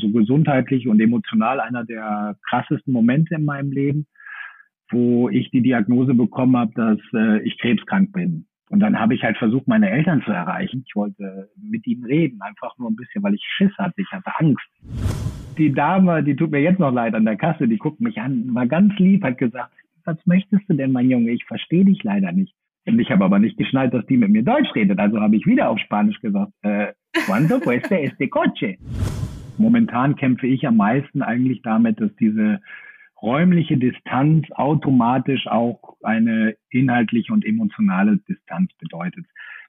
so gesundheitlich und emotional einer der krassesten Momente in meinem Leben, wo ich die Diagnose bekommen habe, dass äh, ich krebskrank bin. Und dann habe ich halt versucht, meine Eltern zu erreichen. Ich wollte mit ihnen reden, einfach nur ein bisschen, weil ich Schiss hatte. Ich hatte Angst. Die Dame, die tut mir jetzt noch leid an der Kasse, die guckt mich an, war ganz lieb, hat gesagt, was möchtest du denn, mein Junge? Ich verstehe dich leider nicht. Und ich habe aber nicht geschnallt, dass die mit mir Deutsch redet. Also habe ich wieder auf Spanisch gesagt, äh, ¿Cuándo cuesta este coche? Momentan kämpfe ich am meisten eigentlich damit, dass diese räumliche Distanz automatisch auch eine inhaltliche und emotionale Distanz bedeutet.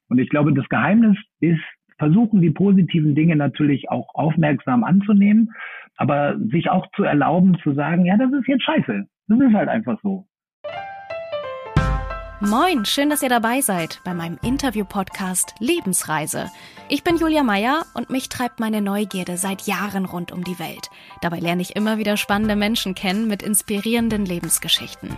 Und ich glaube, das Geheimnis ist, versuchen die positiven Dinge natürlich auch aufmerksam anzunehmen, aber sich auch zu erlauben zu sagen, ja, das ist jetzt scheiße. Das ist halt einfach so. Moin, schön, dass ihr dabei seid bei meinem Interview-Podcast Lebensreise. Ich bin Julia Meyer und mich treibt meine Neugierde seit Jahren rund um die Welt. Dabei lerne ich immer wieder spannende Menschen kennen mit inspirierenden Lebensgeschichten.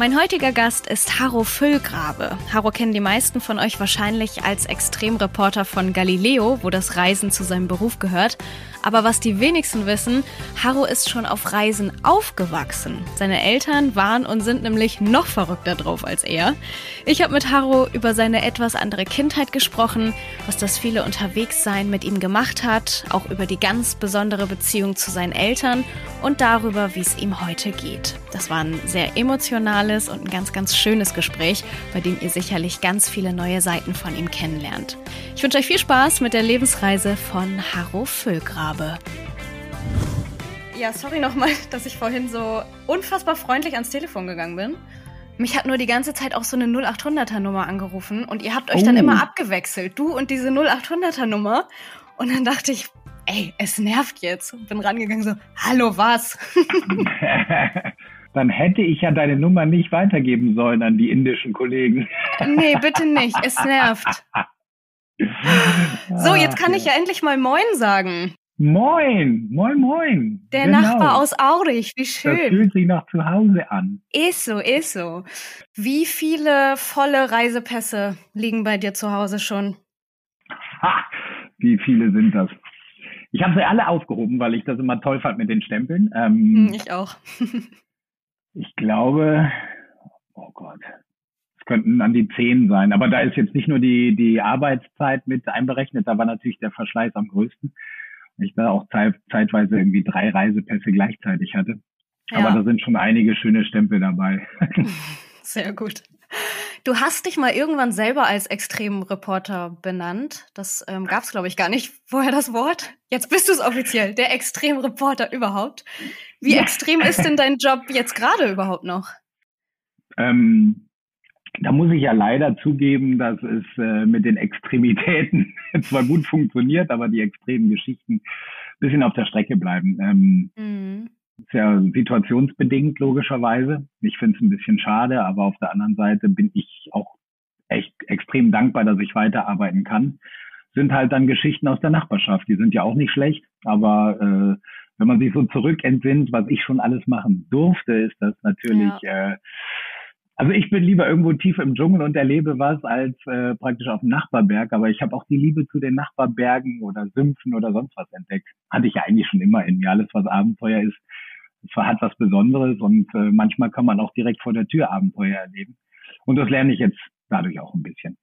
Mein heutiger Gast ist Harro Füllgrabe. Harro kennen die meisten von euch wahrscheinlich als Extremreporter von Galileo, wo das Reisen zu seinem Beruf gehört. Aber was die wenigsten wissen, Harro ist schon auf Reisen aufgewachsen. Seine Eltern waren und sind nämlich noch verrückter drauf als er. Ich habe mit Harro über seine etwas andere Kindheit gesprochen, was das viele Unterwegssein mit ihm gemacht hat, auch über die ganz besondere Beziehung zu seinen Eltern und darüber, wie es ihm heute geht. Das war ein sehr emotionales und ein ganz, ganz schönes Gespräch, bei dem ihr sicherlich ganz viele neue Seiten von ihm kennenlernt. Ich wünsche euch viel Spaß mit der Lebensreise von Harro Füllgrabe. Ja, sorry nochmal, dass ich vorhin so unfassbar freundlich ans Telefon gegangen bin. Mich hat nur die ganze Zeit auch so eine 0800er Nummer angerufen und ihr habt euch oh. dann immer abgewechselt, du und diese 0800er Nummer. Und dann dachte ich, ey, es nervt jetzt. Und bin rangegangen so, hallo, was? dann hätte ich ja deine Nummer nicht weitergeben sollen an die indischen Kollegen. nee, bitte nicht, es nervt. So, jetzt kann ich ja endlich mal Moin sagen. Moin, moin, moin. Der genau. Nachbar aus Aurich, wie schön. Das fühlt sich nach zu Hause an. Ist so, ist so. Wie viele volle Reisepässe liegen bei dir zu Hause schon? Ha, wie viele sind das? Ich habe sie alle aufgehoben, weil ich das immer toll fand mit den Stempeln. Ähm, hm, ich auch. ich glaube, oh Gott, es könnten an die zehn sein. Aber da ist jetzt nicht nur die, die Arbeitszeit mit einberechnet, da war natürlich der Verschleiß am größten. Ich da auch zeit, zeitweise irgendwie drei Reisepässe gleichzeitig hatte. Ja. Aber da sind schon einige schöne Stempel dabei. Sehr gut. Du hast dich mal irgendwann selber als Extremreporter benannt. Das ähm, gab es, glaube ich, gar nicht vorher das Wort. Jetzt bist du es offiziell, der Extremreporter überhaupt. Wie ja. extrem ist denn dein Job jetzt gerade überhaupt noch? Ähm, da muss ich ja leider zugeben, dass es äh, mit den Extremitäten zwar gut funktioniert, aber die extremen Geschichten ein bisschen auf der Strecke bleiben. Ähm, mhm. Ist ja situationsbedingt, logischerweise. Ich finde es ein bisschen schade, aber auf der anderen Seite bin ich auch echt extrem dankbar, dass ich weiterarbeiten kann. Sind halt dann Geschichten aus der Nachbarschaft. Die sind ja auch nicht schlecht, aber äh, wenn man sich so zurückentsinnt, was ich schon alles machen durfte, ist das natürlich ja. äh, also ich bin lieber irgendwo tief im Dschungel und erlebe was als äh, praktisch auf dem Nachbarberg, aber ich habe auch die Liebe zu den Nachbarbergen oder Sümpfen oder sonst was entdeckt. Hatte ich ja eigentlich schon immer in mir. Alles, was Abenteuer ist, hat was Besonderes und äh, manchmal kann man auch direkt vor der Tür Abenteuer erleben. Und das lerne ich jetzt dadurch auch ein bisschen.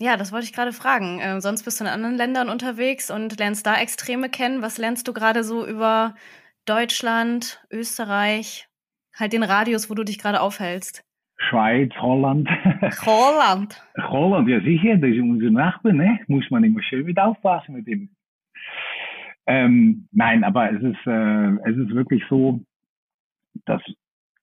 Ja, das wollte ich gerade fragen. Äh, sonst bist du in anderen Ländern unterwegs und lernst da Extreme kennen. Was lernst du gerade so über Deutschland, Österreich, halt den Radius, wo du dich gerade aufhältst? Schweiz, Holland. Holland. Holland, ja sicher, das ist unser Nachbar, ne? Muss man immer schön mit aufpassen mit ihm. Ähm, nein, aber es ist, äh, es ist wirklich so, dass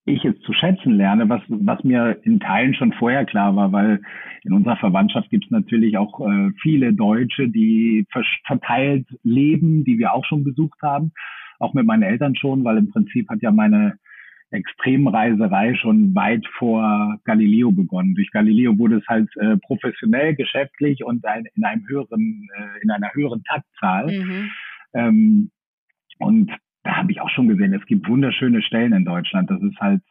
ich es zu schätzen lerne, was, was mir in Teilen schon vorher klar war, weil in unserer Verwandtschaft gibt es natürlich auch äh, viele Deutsche, die verteilt leben, die wir auch schon besucht haben, auch mit meinen Eltern schon, weil im Prinzip hat ja meine Extremreiserei schon weit vor Galileo begonnen. Durch Galileo wurde es halt äh, professionell, geschäftlich und ein, in einem höheren, äh, in einer höheren Taktzahl. Mhm. Ähm, und da habe ich auch schon gesehen, es gibt wunderschöne Stellen in Deutschland. Das ist halt,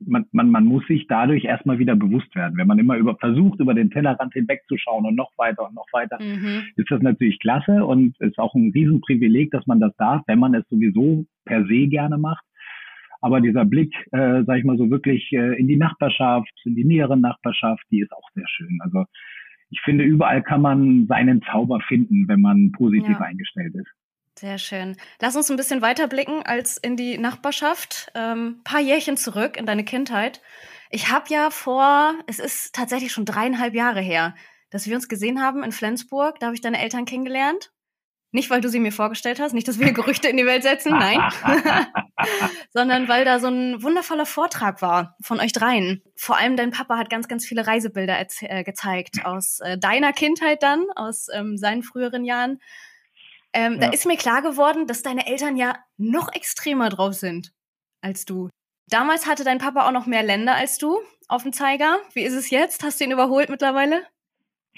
man, man, man muss sich dadurch erstmal wieder bewusst werden. Wenn man immer über, versucht, über den Tellerrand hinwegzuschauen und noch weiter und noch weiter, mhm. ist das natürlich klasse und ist auch ein Riesenprivileg, dass man das darf, wenn man es sowieso per se gerne macht. Aber dieser Blick, äh, sag ich mal so wirklich äh, in die Nachbarschaft, in die nähere Nachbarschaft, die ist auch sehr schön. Also ich finde, überall kann man seinen Zauber finden, wenn man positiv ja. eingestellt ist. Sehr schön. Lass uns ein bisschen weiter blicken als in die Nachbarschaft. Ähm, paar Jährchen zurück in deine Kindheit. Ich habe ja vor, es ist tatsächlich schon dreieinhalb Jahre her, dass wir uns gesehen haben in Flensburg. Da habe ich deine Eltern kennengelernt. Nicht, weil du sie mir vorgestellt hast, nicht, dass wir Gerüchte in die Welt setzen, nein, sondern weil da so ein wundervoller Vortrag war von euch dreien. Vor allem dein Papa hat ganz, ganz viele Reisebilder äh, gezeigt aus äh, deiner Kindheit dann, aus ähm, seinen früheren Jahren. Ähm, ja. Da ist mir klar geworden, dass deine Eltern ja noch extremer drauf sind als du. Damals hatte dein Papa auch noch mehr Länder als du auf dem Zeiger. Wie ist es jetzt? Hast du ihn überholt mittlerweile?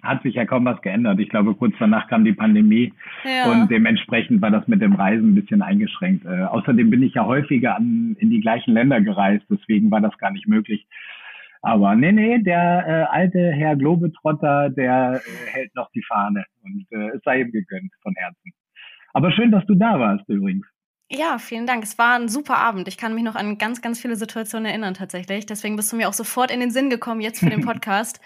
Hat sich ja kaum was geändert. Ich glaube, kurz danach kam die Pandemie ja. und dementsprechend war das mit dem Reisen ein bisschen eingeschränkt. Äh, außerdem bin ich ja häufiger an, in die gleichen Länder gereist, deswegen war das gar nicht möglich. Aber nee, nee, der äh, alte Herr Globetrotter, der äh, hält noch die Fahne und äh, es sei ihm gegönnt von Herzen. Aber schön, dass du da warst übrigens. Ja, vielen Dank. Es war ein super Abend. Ich kann mich noch an ganz, ganz viele Situationen erinnern tatsächlich. Deswegen bist du mir auch sofort in den Sinn gekommen jetzt für den Podcast.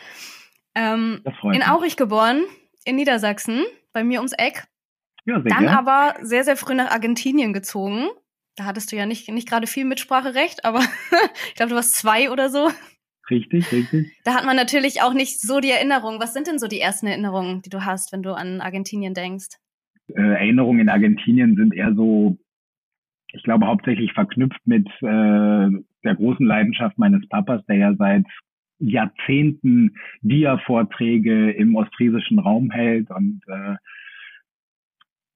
Ähm, in Aurich geboren, in Niedersachsen, bei mir ums Eck. Ja, sehr Dann gern. aber sehr, sehr früh nach Argentinien gezogen. Da hattest du ja nicht, nicht gerade viel Mitspracherecht, aber ich glaube, du warst zwei oder so. Richtig, richtig. Da hat man natürlich auch nicht so die Erinnerung. Was sind denn so die ersten Erinnerungen, die du hast, wenn du an Argentinien denkst? äh, Erinnerungen in Argentinien sind eher so, ich glaube, hauptsächlich verknüpft mit äh, der großen Leidenschaft meines Papas, der ja seit Jahrzehnten Dia-Vorträge im ostfriesischen Raum hält und äh,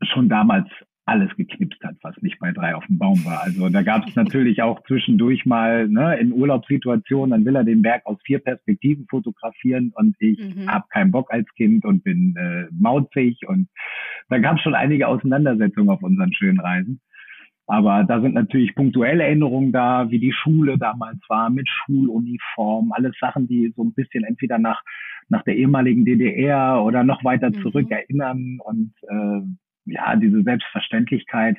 schon damals alles geknipst hat, was nicht bei drei auf dem Baum war. Also da gab es natürlich auch zwischendurch mal ne, in Urlaubssituationen, dann will er den Berg aus vier Perspektiven fotografieren und ich mhm. habe keinen Bock als Kind und bin äh, mauzig und da gab es schon einige Auseinandersetzungen auf unseren schönen Reisen. Aber da sind natürlich punktuelle Erinnerungen da, wie die Schule damals war, mit Schuluniform, alles Sachen, die so ein bisschen entweder nach, nach der ehemaligen DDR oder noch weiter mhm. zurück erinnern und äh, ja, diese Selbstverständlichkeit,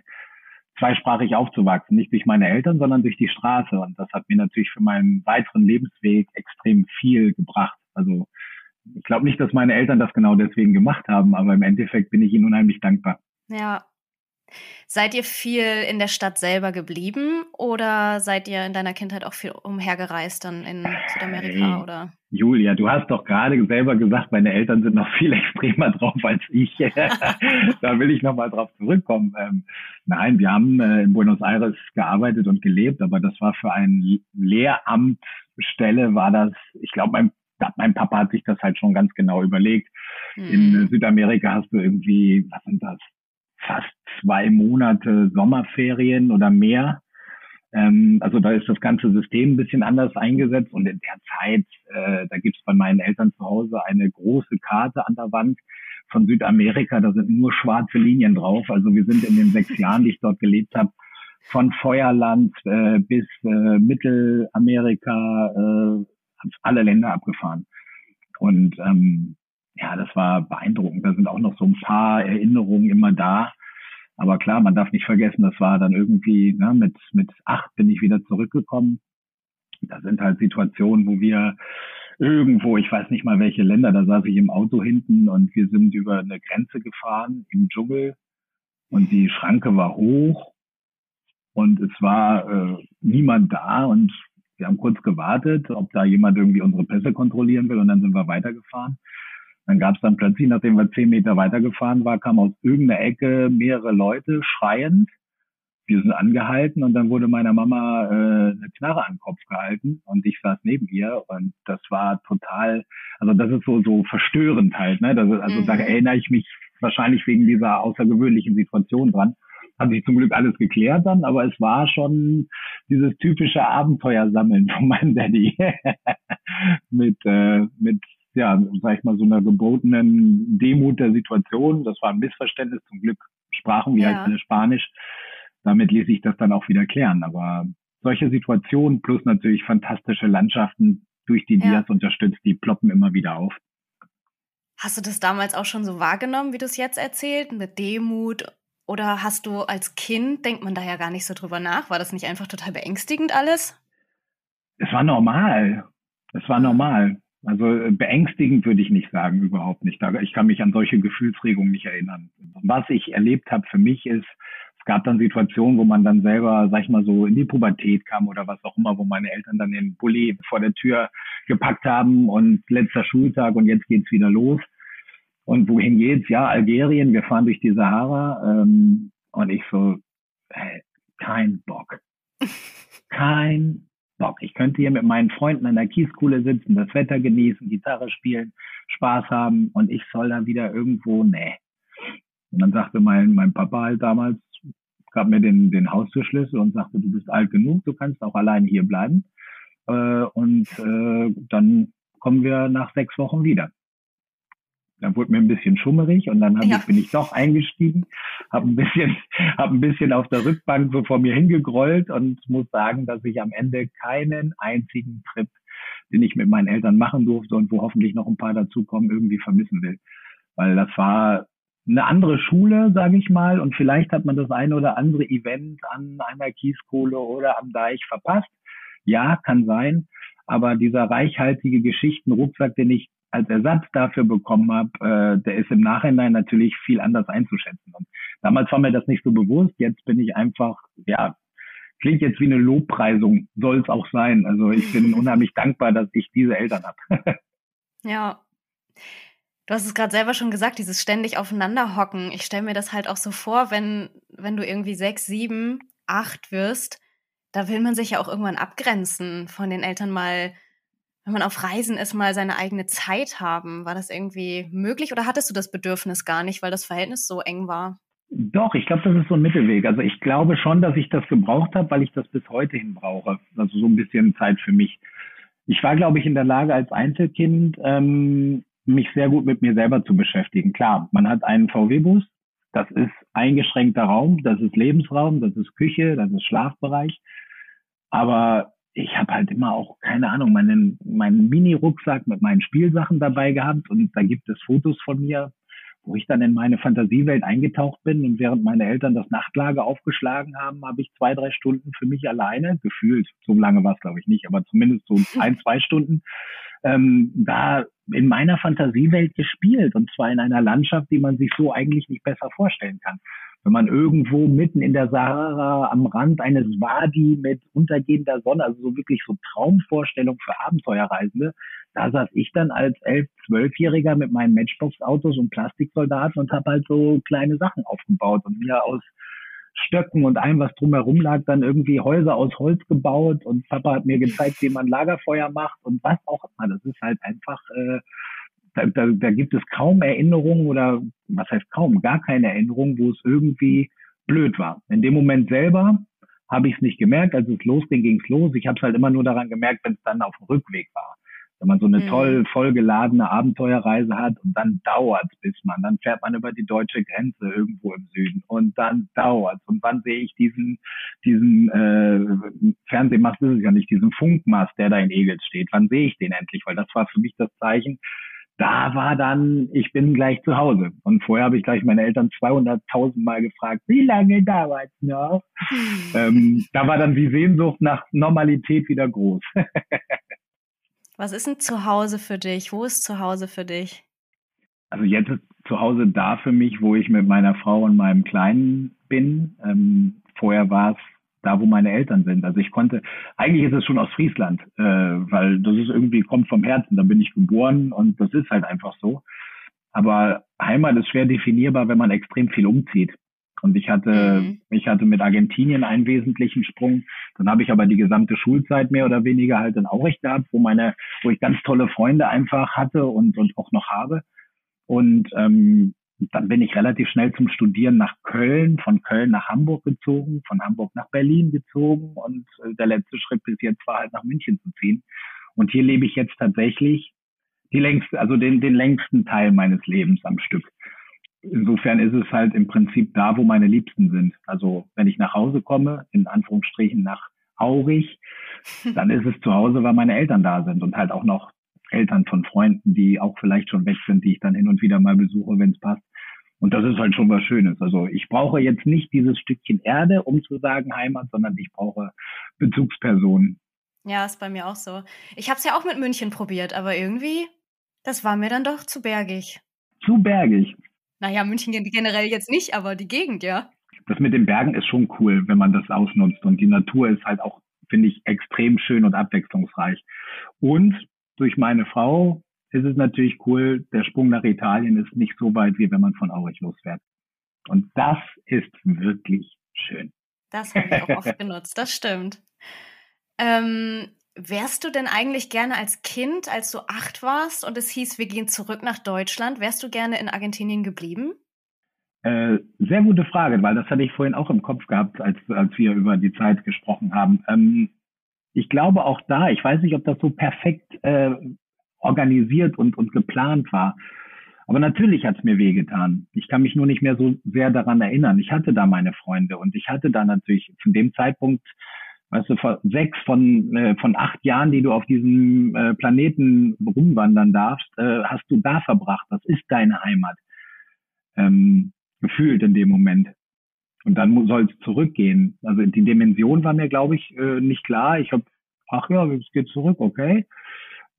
zweisprachig aufzuwachsen, nicht durch meine Eltern, sondern durch die Straße. Und das hat mir natürlich für meinen weiteren Lebensweg extrem viel gebracht. Also ich glaube nicht, dass meine Eltern das genau deswegen gemacht haben, aber im Endeffekt bin ich ihnen unheimlich dankbar. Ja, Seid ihr viel in der Stadt selber geblieben oder seid ihr in deiner Kindheit auch viel umhergereist dann in Südamerika hey, oder? Julia, du hast doch gerade selber gesagt, meine Eltern sind noch viel extremer drauf als ich. da will ich nochmal drauf zurückkommen. Ähm, nein, wir haben äh, in Buenos Aires gearbeitet und gelebt, aber das war für ein Lehramtstelle war das, ich glaube, mein mein Papa hat sich das halt schon ganz genau überlegt. Mhm. In hm. Südamerika hast du irgendwie, was sind das, fast zwei Monate Sommerferien oder mehr. Ähm, also da ist das ganze System ein bisschen anders eingesetzt und in der Zeit, äh, da gibt's bei meinen Eltern zu Hause eine große Karte an der Wand von Südamerika, da sind nur schwarze Linien drauf. Also wir sind in den sechs Jahren, die ich dort gelebt habe, von Feuerland äh, bis äh, Mittelamerika, äh, alle Länder abgefahren. Und ähm, ja, das war beeindruckend. Da sind auch noch so ein paar Erinnerungen immer da. Aber klar, man darf nicht vergessen, das war dann irgendwie, ne, mit, mit acht bin ich wieder zurückgekommen. Da sind halt Situationen, wo wir irgendwo, ich weiß nicht mal welche Länder, da saß ich im Auto hinten und wir sind über eine Grenze gefahren im Dschungel und die Schranke war hoch und es war äh, niemand da und wir haben kurz gewartet, ob da jemand irgendwie unsere Pässe kontrollieren will und dann sind wir weitergefahren. Dann gab es dann plötzlich, nachdem wir zehn Meter weitergefahren war, kam aus irgendeiner Ecke mehrere Leute schreiend. wir sind angehalten und dann wurde meiner Mama äh, eine Knarre an den Kopf gehalten und ich saß neben ihr und das war total, also das ist so so verstörend halt, ne? Das ist, also mhm. da erinnere ich mich wahrscheinlich wegen dieser außergewöhnlichen Situation dran. Hat sich zum Glück alles geklärt dann, aber es war schon dieses typische Abenteuersammeln von meinem Daddy mit äh, mit ja, sag ich mal, so einer gebotenen Demut der Situation. Das war ein Missverständnis. Zum Glück sprachen wir halt ja. halt alle Spanisch damit ließ sich das dann auch wieder klären. Aber solche Situationen plus natürlich fantastische Landschaften durch die Dias ja. unterstützt, die ploppen immer wieder auf. Hast du das damals auch schon so wahrgenommen, wie du es jetzt erzählt, mit Demut? Oder hast du als Kind, denkt man da ja gar nicht so drüber nach, war das nicht einfach total beängstigend alles? Es war normal. Es war normal. Also äh, beängstigend würde ich nicht sagen, überhaupt nicht. Ich kann mich an solche Gefühlsregungen nicht erinnern. Was ich erlebt habe für mich ist, es gab dann Situationen, wo man dann selber, sag ich mal so, in die Pubertät kam oder was auch immer, wo meine Eltern dann den Bulli vor der Tür gepackt haben und letzter Schultag und jetzt geht's wieder los. Und wohin geht's? Ja, Algerien, wir fahren durch die Sahara. Ähm, und ich so, hey, kein Bock. Kein Bock. Ich könnte hier mit meinen Freunden an der Kieskuhle sitzen, das Wetter genießen, Gitarre spielen, Spaß haben und ich soll da wieder irgendwo, nee. Und dann sagte mein, mein Papa halt damals, gab mir den, den Haustürschlüssel und sagte, du bist alt genug, du kannst auch alleine hier bleiben. Äh, und äh, dann kommen wir nach sechs Wochen wieder. Dann wurde mir ein bisschen schummerig und dann ja. ich, bin ich doch eingestiegen, habe ein bisschen, habe ein bisschen auf der Rückbank so vor mir hingegrollt und muss sagen, dass ich am Ende keinen einzigen Trip, den ich mit meinen Eltern machen durfte und wo hoffentlich noch ein paar dazukommen, irgendwie vermissen will. Weil das war eine andere Schule, sage ich mal, und vielleicht hat man das eine oder andere Event an einer Kieskohle oder am Deich verpasst. Ja, kann sein, aber dieser reichhaltige Geschichtenrucksack, den ich als Ersatz dafür bekommen habe, äh, der ist im Nachhinein natürlich viel anders einzuschätzen. Und damals war mir das nicht so bewusst. Jetzt bin ich einfach, ja, klingt jetzt wie eine Lobpreisung, soll es auch sein. Also ich bin unheimlich dankbar, dass ich diese Eltern habe. ja. Du hast es gerade selber schon gesagt, dieses ständig aufeinander hocken. Ich stelle mir das halt auch so vor, wenn, wenn du irgendwie sechs, sieben, acht wirst, da will man sich ja auch irgendwann abgrenzen von den Eltern mal, wenn man auf Reisen ist, mal seine eigene Zeit haben. War das irgendwie möglich oder hattest du das Bedürfnis gar nicht, weil das Verhältnis so eng war? Doch, ich glaube, das ist so ein Mittelweg. Also ich glaube schon, dass ich das gebraucht habe, weil ich das bis heute hin brauche. Also so ein bisschen Zeit für mich. Ich war, glaube ich, in der Lage als Einzelkind ähm, mich sehr gut mit mir selber zu beschäftigen. Klar, man hat einen VW-Bus, das ist eingeschränkter Raum, das ist Lebensraum, das ist Küche, das ist Schlafbereich. Aber ich habe halt immer auch, keine Ahnung, meinen, meinen Mini-Rucksack mit meinen Spielsachen dabei gehabt und da gibt es Fotos von mir, wo ich dann in meine Fantasiewelt eingetaucht bin und während meine Eltern das Nachtlager aufgeschlagen haben, habe ich zwei, drei Stunden für mich alleine, gefühlt, so lange war es glaube ich nicht, aber zumindest so ein, zwei Stunden, ähm, da in meiner Fantasiewelt gespielt und zwar in einer Landschaft, die man sich so eigentlich nicht besser vorstellen kann. Wenn man irgendwo mitten in der Sahara am Rand eines Wadi mit untergehender Sonne, also so wirklich so Traumvorstellung für Abenteuerreisende, da saß ich dann als elf, zwölfjähriger mit meinen Matchbox-Autos und Plastiksoldaten und habe halt so kleine Sachen aufgebaut und mir aus Stöcken und allem, was drumherum lag, dann irgendwie Häuser aus Holz gebaut und Papa hat mir gezeigt, wie man Lagerfeuer macht und was auch immer. Das ist halt einfach, äh, da, da, da gibt es kaum Erinnerungen oder was heißt kaum, gar keine Erinnerungen, wo es irgendwie blöd war. In dem Moment selber habe ich es nicht gemerkt, als es losging, ging es los. Ich habe es halt immer nur daran gemerkt, wenn es dann auf dem Rückweg war. Wenn man so eine mhm. toll vollgeladene Abenteuerreise hat und dann dauert bis man, dann fährt man über die deutsche Grenze irgendwo im Süden und dann dauert und wann sehe ich diesen diesen äh, Fernsehmast ist es ja nicht, diesen Funkmast, der da in Egels steht, wann sehe ich den endlich? Weil das war für mich das Zeichen, da war dann, ich bin gleich zu Hause. Und vorher habe ich gleich meine Eltern 200.000 Mal gefragt, wie lange dauert es noch? ähm, da war dann die Sehnsucht nach Normalität wieder groß. Was ist denn zu Hause für dich? Wo ist zu Hause für dich? Also jetzt ist zu Hause da für mich, wo ich mit meiner Frau und meinem Kleinen bin. Ähm, vorher war es da, wo meine Eltern sind. Also ich konnte, eigentlich ist es schon aus Friesland, äh, weil das ist irgendwie, kommt vom Herzen, da bin ich geboren und das ist halt einfach so. Aber Heimat ist schwer definierbar, wenn man extrem viel umzieht. Und ich hatte, mhm. ich hatte mit Argentinien einen wesentlichen Sprung. Dann habe ich aber die gesamte Schulzeit mehr oder weniger halt in Aurich gehabt, wo meine, wo ich ganz tolle Freunde einfach hatte und, und auch noch habe. Und ähm, dann bin ich relativ schnell zum Studieren nach Köln, von Köln nach Hamburg gezogen, von Hamburg nach Berlin gezogen und äh, der letzte Schritt bis jetzt war halt nach München zu ziehen. Und hier lebe ich jetzt tatsächlich die längste, also den, den längsten Teil meines Lebens am Stück. Insofern ist es halt im Prinzip da, wo meine Liebsten sind. Also wenn ich nach Hause komme, in Anführungsstrichen nach Aurich, dann ist es zu Hause, weil meine Eltern da sind und halt auch noch Eltern von Freunden, die auch vielleicht schon weg sind, die ich dann hin und wieder mal besuche, wenn es passt. Und das ist halt schon was Schönes. Also ich brauche jetzt nicht dieses Stückchen Erde, um zu sagen Heimat, sondern ich brauche Bezugspersonen. Ja, ist bei mir auch so. Ich habe es ja auch mit München probiert, aber irgendwie, das war mir dann doch zu bergig. Zu bergig. Naja, München generell jetzt nicht, aber die Gegend, ja. Das mit den Bergen ist schon cool, wenn man das ausnutzt. Und die Natur ist halt auch, finde ich, extrem schön und abwechslungsreich. Und durch meine Frau ist es natürlich cool, der Sprung nach Italien ist nicht so weit, wie wenn man von Aurich losfährt. Und das ist wirklich schön. Das habe ich auch oft genutzt, das stimmt. Ähm, wärst du denn eigentlich gerne als Kind, als du acht warst und es hieß, wir gehen zurück nach Deutschland, wärst du gerne in Argentinien geblieben? Äh, sehr gute Frage, weil das hatte ich vorhin auch im Kopf gehabt, als, als wir über die Zeit gesprochen haben. Ähm, ich glaube auch da, ich weiß nicht, ob das so perfekt äh, organisiert und, und geplant war. Aber natürlich hat es mir wehgetan. Ich kann mich nur nicht mehr so sehr daran erinnern. Ich hatte da meine Freunde und ich hatte da natürlich zu dem Zeitpunkt, weißt du, sechs von, äh, von acht Jahren, die du auf diesem äh, Planeten rumwandern darfst, äh, hast du da verbracht. Das ist deine Heimat. Ähm, gefühlt in dem Moment. Und dann soll es zurückgehen. Also die Dimension war mir, glaube ich, äh, nicht klar. Ich habe, ach ja, es geht zurück, okay.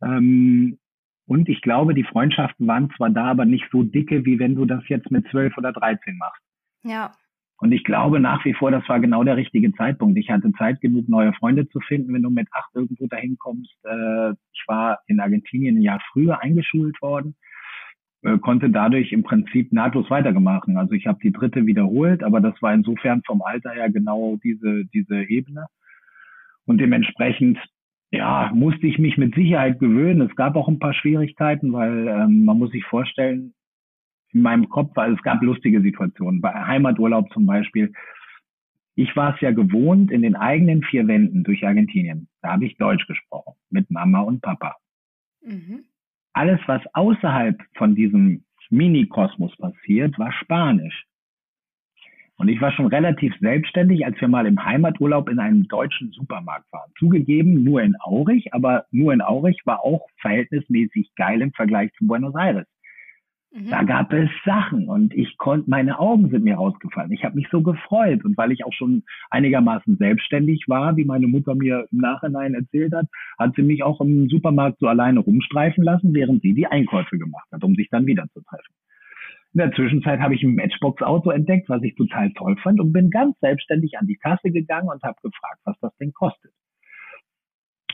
Ähm, und ich glaube, die Freundschaften waren zwar da, aber nicht so dicke, wie wenn du das jetzt mit zwölf oder dreizehn machst. Ja. Und ich glaube nach wie vor, das war genau der richtige Zeitpunkt. Ich hatte Zeit genug, neue Freunde zu finden, wenn du mit acht irgendwo dahin kommst. Äh, ich war in Argentinien ein Jahr früher eingeschult worden, äh, konnte dadurch im Prinzip nahtlos weitergemacht. Also ich habe die dritte wiederholt, aber das war insofern vom Alter her genau diese, diese Ebene. Und dementsprechend ja, musste ich mich mit Sicherheit gewöhnen. Es gab auch ein paar Schwierigkeiten, weil ähm, man muss sich vorstellen, in meinem Kopf, weil es gab lustige Situationen. Bei Heimaturlaub zum Beispiel. Ich war es ja gewohnt, in den eigenen vier Wänden durch Argentinien, da habe ich Deutsch gesprochen, mit Mama und Papa. Mhm. Alles, was außerhalb von diesem Mini-Kosmos passiert, war Spanisch. Und ich war schon relativ selbstständig, als wir mal im Heimaturlaub in einem deutschen Supermarkt waren. Zugegeben, nur in Aurich, aber nur in Aurich war auch verhältnismäßig geil im Vergleich zu Buenos Aires. Mhm. Da gab es Sachen und ich konnte, meine Augen sind mir rausgefallen. Ich habe mich so gefreut und weil ich auch schon einigermaßen selbstständig war, wie meine Mutter mir im Nachhinein erzählt hat, hat sie mich auch im Supermarkt so alleine rumstreifen lassen, während sie die Einkäufe gemacht hat, um sich dann wieder zu treffen. In der Zwischenzeit habe ich ein Matchbox-Auto entdeckt, was ich total toll fand und bin ganz selbstständig an die Kasse gegangen und habe gefragt, was das denn kostet.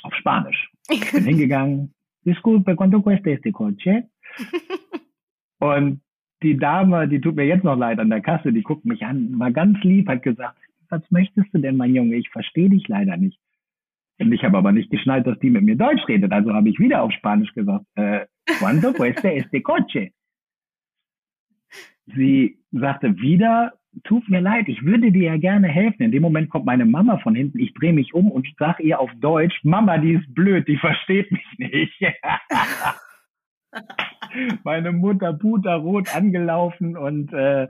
Auf Spanisch. Ich bin hingegangen. Disculpe, ¿cuánto cuesta este coche? Und die Dame, die tut mir jetzt noch leid an der Kasse, die guckt mich an, war ganz lieb, hat gesagt, was möchtest du denn, mein Junge? Ich verstehe dich leider nicht. Und ich habe aber nicht geschnallt, dass die mit mir Deutsch redet. Also habe ich wieder auf Spanisch gesagt, äh, ¿cuánto cuesta este coche? Sie sagte wieder, tut mir leid, ich würde dir ja gerne helfen. In dem Moment kommt meine Mama von hinten, ich drehe mich um und sage ihr auf Deutsch, Mama, die ist blöd, die versteht mich nicht. meine Mutter puterrot angelaufen und äh,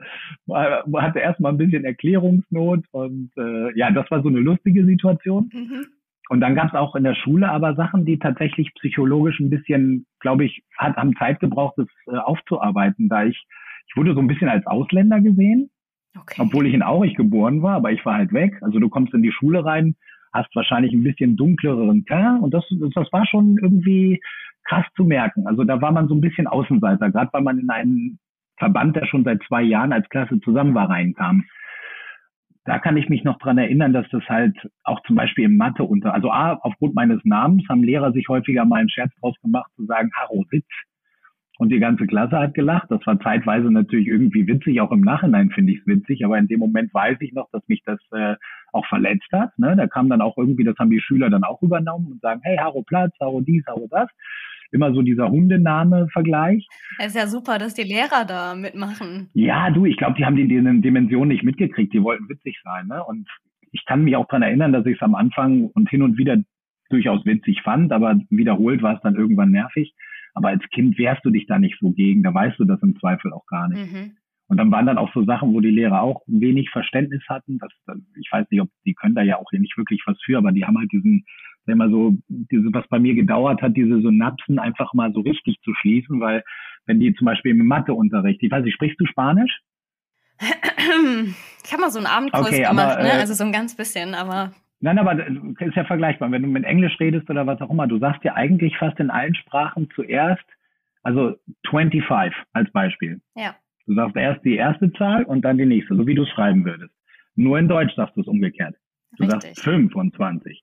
hatte erstmal ein bisschen Erklärungsnot und äh, ja, das war so eine lustige Situation. Mhm. Und dann gab es auch in der Schule aber Sachen, die tatsächlich psychologisch ein bisschen, glaube ich, hat, haben Zeit gebraucht, das äh, aufzuarbeiten, da ich, ich wurde so ein bisschen als Ausländer gesehen, okay. obwohl ich in Aurich geboren war, aber ich war halt weg. Also du kommst in die Schule rein, hast wahrscheinlich ein bisschen dunkleren Teint und das, das war schon irgendwie krass zu merken. Also da war man so ein bisschen Außenseiter, gerade weil man in einen Verband, der schon seit zwei Jahren als Klasse zusammen war, reinkam. Da kann ich mich noch dran erinnern, dass das halt auch zum Beispiel im Mathe unter, also A, aufgrund meines Namens haben Lehrer sich häufiger mal einen Scherz draus gemacht, zu sagen, Haro Sitz. Und die ganze Klasse hat gelacht. Das war zeitweise natürlich irgendwie witzig, auch im Nachhinein finde ich es witzig, aber in dem Moment weiß ich noch, dass mich das äh, auch verletzt hat. Ne? Da kam dann auch irgendwie, das haben die Schüler dann auch übernommen und sagen, hey, Haro Platz, Haro dies, Haro das. Immer so dieser Hundename-Vergleich. Es ist ja super, dass die Lehrer da mitmachen. Ja, du, ich glaube, die haben die Dimension nicht mitgekriegt. Die wollten witzig sein. Ne? Und ich kann mich auch dran erinnern, dass ich es am Anfang und hin und wieder durchaus witzig fand, aber wiederholt war es dann irgendwann nervig. Aber als Kind wehrst du dich da nicht so gegen, da weißt du das im Zweifel auch gar nicht. Mhm. Und dann waren dann auch so Sachen, wo die Lehrer auch wenig Verständnis hatten. Das, ich weiß nicht, ob die können da ja auch nicht wirklich was für, aber die haben halt diesen, wenn man so, diese, was bei mir gedauert hat, diese Synapsen einfach mal so richtig zu schließen, weil wenn die zum Beispiel im Matheunterricht, ich weiß nicht, sprichst du Spanisch? Ich habe mal so einen Abendkurs okay, gemacht, aber, ne? Äh, also so ein ganz bisschen, aber Nein, aber ist ja vergleichbar. Wenn du mit Englisch redest oder was auch immer, du sagst ja eigentlich fast in allen Sprachen zuerst, also 25 als Beispiel. Ja. Du sagst erst die erste Zahl und dann die nächste, so wie du es schreiben würdest. Nur in Deutsch sagst du es umgekehrt. Du Richtig. sagst 25.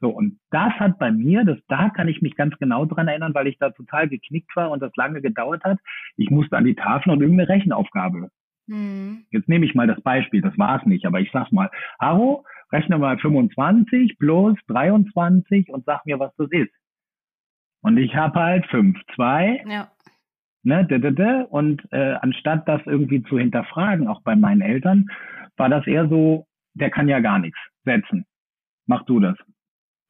So, und das hat bei mir, das, da kann ich mich ganz genau dran erinnern, weil ich da total geknickt war und das lange gedauert hat. Ich musste an die Tafel und irgendeine Rechenaufgabe. Hm. Jetzt nehme ich mal das Beispiel, das war es nicht, aber ich sag's mal. Haro, rechne mal 25 plus 23 und sag mir, was das ist. Und ich habe halt 5, 2. Ja. Ne, d -d -d, und äh, anstatt das irgendwie zu hinterfragen, auch bei meinen Eltern, war das eher so, der kann ja gar nichts setzen. Mach du das.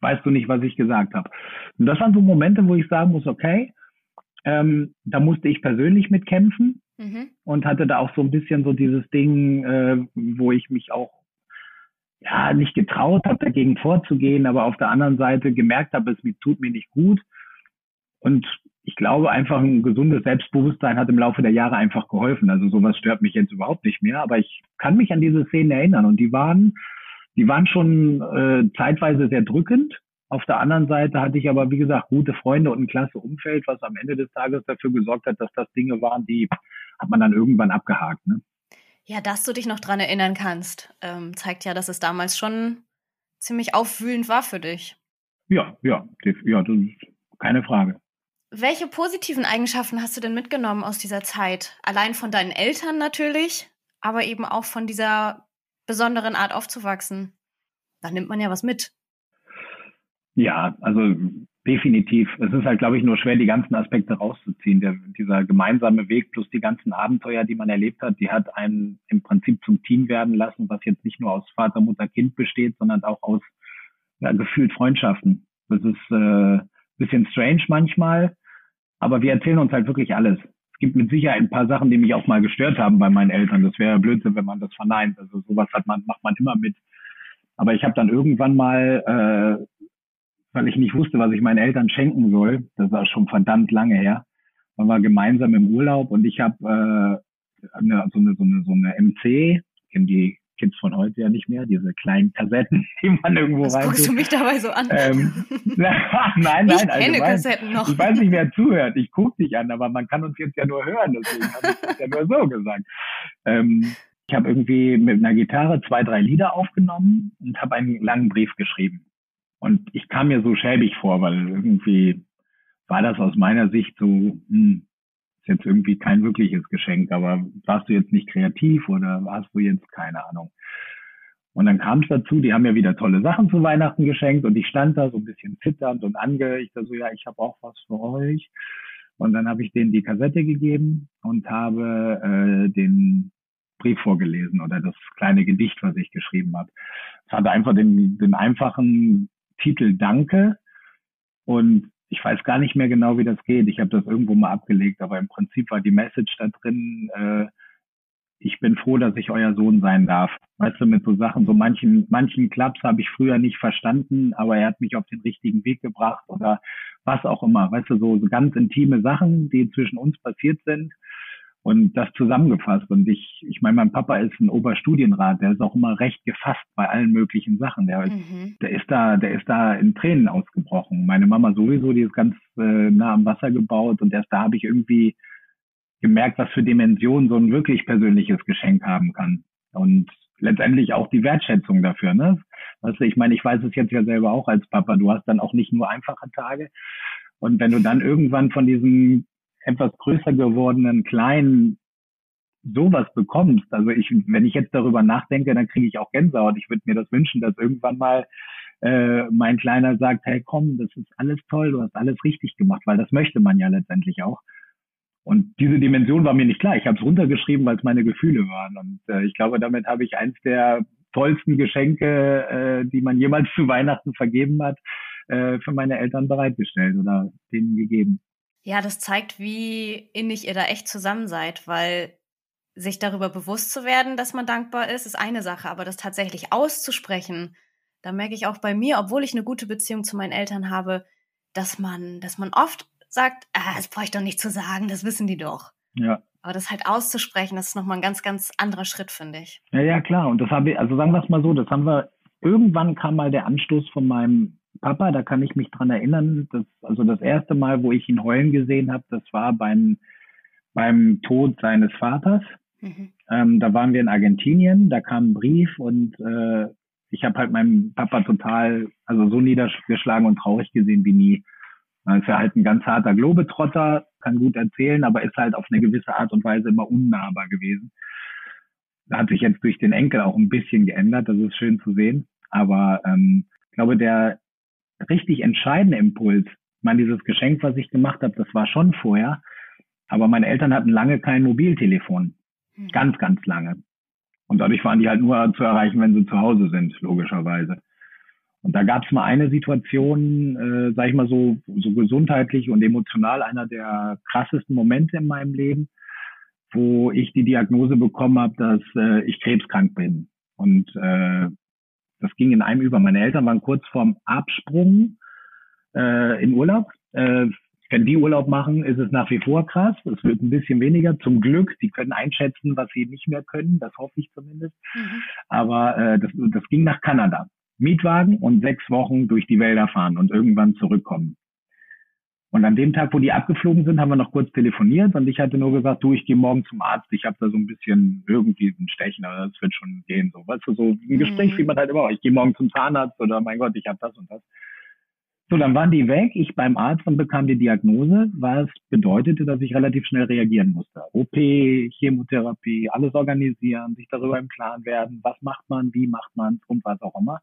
Weißt du nicht, was ich gesagt habe. Und das waren so Momente, wo ich sagen muss, okay, ähm, da musste ich persönlich mitkämpfen mhm. und hatte da auch so ein bisschen so dieses Ding, äh, wo ich mich auch ja, nicht getraut habe, dagegen vorzugehen, aber auf der anderen Seite gemerkt habe, es tut mir nicht gut. Und ich glaube, einfach ein gesundes Selbstbewusstsein hat im Laufe der Jahre einfach geholfen. Also sowas stört mich jetzt überhaupt nicht mehr, aber ich kann mich an diese Szenen erinnern und die waren, die waren schon äh, zeitweise sehr drückend. Auf der anderen Seite hatte ich aber, wie gesagt, gute Freunde und ein klasse Umfeld, was am Ende des Tages dafür gesorgt hat, dass das Dinge waren, die hat man dann irgendwann abgehakt. Ne? Ja, dass du dich noch dran erinnern kannst, ähm, zeigt ja, dass es damals schon ziemlich aufwühlend war für dich. Ja, ja, ja, das ist keine Frage. Welche positiven Eigenschaften hast du denn mitgenommen aus dieser Zeit? Allein von deinen Eltern natürlich, aber eben auch von dieser besonderen Art aufzuwachsen. Da nimmt man ja was mit. Ja, also Definitiv. Es ist halt, glaube ich, nur schwer, die ganzen Aspekte rauszuziehen. Der, dieser gemeinsame Weg plus die ganzen Abenteuer, die man erlebt hat, die hat einen im Prinzip zum Team werden lassen, was jetzt nicht nur aus Vater, Mutter, Kind besteht, sondern auch aus ja, gefühlt Freundschaften. Das ist äh, bisschen strange manchmal, aber wir erzählen uns halt wirklich alles. Es gibt mit Sicherheit ein paar Sachen, die mich auch mal gestört haben bei meinen Eltern. Das wäre Blödsinn, wenn man das verneint. Also sowas hat man, macht man immer mit. Aber ich habe dann irgendwann mal äh, weil ich nicht wusste, was ich meinen Eltern schenken soll. Das war schon verdammt lange her. Man war gemeinsam im Urlaub und ich habe äh, eine, so, eine, so, eine, so eine MC, kennen die Kids von heute ja nicht mehr, diese kleinen Kassetten, die man irgendwo rein. Guckst du mich dabei so an? Ähm, nein, nein, ich kenne Kassetten noch. Ich weiß nicht, wer zuhört. Ich gucke dich an, aber man kann uns jetzt ja nur hören, deswegen habe ich das ja nur so gesagt. Ähm, ich habe irgendwie mit einer Gitarre zwei, drei Lieder aufgenommen und habe einen langen Brief geschrieben. Und ich kam mir so schäbig vor, weil irgendwie war das aus meiner Sicht so, hm, ist jetzt irgendwie kein wirkliches Geschenk, aber warst du jetzt nicht kreativ oder warst du jetzt keine Ahnung. Und dann kam es dazu, die haben mir wieder tolle Sachen zu Weihnachten geschenkt und ich stand da so ein bisschen zitternd und ange, ich da so, ja, ich habe auch was für euch. Und dann habe ich denen die Kassette gegeben und habe äh, den Brief vorgelesen oder das kleine Gedicht, was ich geschrieben habe. Es hatte einfach den, den einfachen Titel Danke. Und ich weiß gar nicht mehr genau, wie das geht. Ich habe das irgendwo mal abgelegt, aber im Prinzip war die Message da drin, äh, ich bin froh, dass ich euer Sohn sein darf. Weißt du, mit so Sachen, so manchen, manchen Klaps habe ich früher nicht verstanden, aber er hat mich auf den richtigen Weg gebracht oder was auch immer. Weißt du, so, so ganz intime Sachen, die zwischen uns passiert sind und das zusammengefasst. Und ich, ich meine, mein Papa ist ein Oberstudienrat, der ist auch immer recht gefasst bei allen möglichen Sachen. Der, mhm. der ist da, der ist da in Tränen ausgebrochen. Meine Mama sowieso, die ist ganz äh, nah am Wasser gebaut und erst da habe ich irgendwie gemerkt, was für Dimensionen so ein wirklich persönliches Geschenk haben kann. Und letztendlich auch die Wertschätzung dafür, ne? Weißt du, ich meine, ich weiß es jetzt ja selber auch als Papa, du hast dann auch nicht nur einfache Tage. Und wenn du dann irgendwann von diesem etwas größer gewordenen Kleinen sowas bekommst. Also ich, wenn ich jetzt darüber nachdenke, dann kriege ich auch Gänsehaut. Ich würde mir das wünschen, dass irgendwann mal äh, mein Kleiner sagt, hey komm, das ist alles toll, du hast alles richtig gemacht, weil das möchte man ja letztendlich auch. Und diese Dimension war mir nicht klar. Ich habe es runtergeschrieben, weil es meine Gefühle waren. Und äh, ich glaube, damit habe ich eins der tollsten Geschenke, äh, die man jemals zu Weihnachten vergeben hat, äh, für meine Eltern bereitgestellt oder denen gegeben. Ja, das zeigt, wie innig ihr da echt zusammen seid, weil sich darüber bewusst zu werden, dass man dankbar ist, ist eine Sache, aber das tatsächlich auszusprechen, da merke ich auch bei mir, obwohl ich eine gute Beziehung zu meinen Eltern habe, dass man, dass man oft sagt, ah, das brauche ich doch nicht zu sagen, das wissen die doch. Ja. Aber das halt auszusprechen, das ist nochmal ein ganz, ganz anderer Schritt, finde ich. Ja, ja, klar. Und das habe ich, also sagen wir es mal so, das haben wir, irgendwann kam mal der Anstoß von meinem Papa, da kann ich mich dran erinnern, dass, also das erste Mal, wo ich ihn heulen gesehen habe, das war beim, beim Tod seines Vaters. Mhm. Ähm, da waren wir in Argentinien, da kam ein Brief und äh, ich habe halt meinen Papa total, also so niedergeschlagen und traurig gesehen wie nie. Er ist ja halt ein ganz harter Globetrotter, kann gut erzählen, aber ist halt auf eine gewisse Art und Weise immer unnahbar gewesen. Da hat sich jetzt durch den Enkel auch ein bisschen geändert, das ist schön zu sehen. Aber ähm, ich glaube, der richtig entscheidende Impuls, ich meine, dieses Geschenk, was ich gemacht habe, das war schon vorher, aber meine Eltern hatten lange kein Mobiltelefon. Mhm. Ganz, ganz lange. Und dadurch waren die halt nur zu erreichen, wenn sie zu Hause sind, logischerweise. Und da gab es mal eine Situation, äh, sag ich mal so, so gesundheitlich und emotional einer der krassesten Momente in meinem Leben, wo ich die Diagnose bekommen habe, dass äh, ich krebskrank bin. Und äh, das ging in einem über. Meine Eltern waren kurz vorm Absprung äh, in Urlaub. Äh, wenn die Urlaub machen, ist es nach wie vor krass. Es wird ein bisschen weniger. Zum Glück, die können einschätzen, was sie nicht mehr können. Das hoffe ich zumindest. Mhm. Aber äh, das, das ging nach Kanada. Mietwagen und sechs Wochen durch die Wälder fahren und irgendwann zurückkommen. Und an dem Tag, wo die abgeflogen sind, haben wir noch kurz telefoniert und ich hatte nur gesagt, du, ich gehe morgen zum Arzt, ich habe da so ein bisschen irgendwie ein Stechen, aber das wird schon gehen. So, weißt du, so ein Gespräch, mhm. wie man halt immer, ich gehe morgen zum Zahnarzt oder mein Gott, ich habe das und das. So, dann waren die weg, ich beim Arzt und bekam die Diagnose, was bedeutete, dass ich relativ schnell reagieren musste. OP, Chemotherapie, alles organisieren, sich darüber im Klaren werden, was macht man, wie macht man und was auch immer.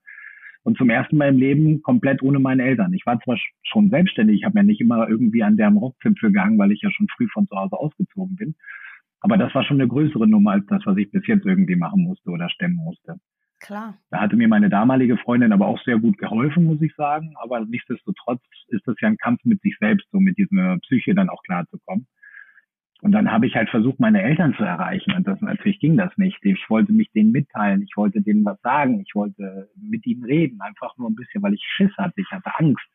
Und zum ersten Mal im Leben komplett ohne meine Eltern. Ich war zwar schon selbstständig, ich habe ja nicht immer irgendwie an deren Rockzipfel gehangen, weil ich ja schon früh von zu Hause ausgezogen bin. Aber das war schon eine größere Nummer als das, was ich bis jetzt irgendwie machen musste oder stemmen musste. Klar. Da hatte mir meine damalige Freundin aber auch sehr gut geholfen, muss ich sagen. Aber nichtsdestotrotz ist das ja ein Kampf mit sich selbst, so mit dieser Psyche dann auch klarzukommen. Und dann habe ich halt versucht, meine Eltern zu erreichen. Und das natürlich ging das nicht. Ich wollte mich denen mitteilen, ich wollte denen was sagen, ich wollte mit ihnen reden, einfach nur ein bisschen, weil ich Schiss hatte, ich hatte Angst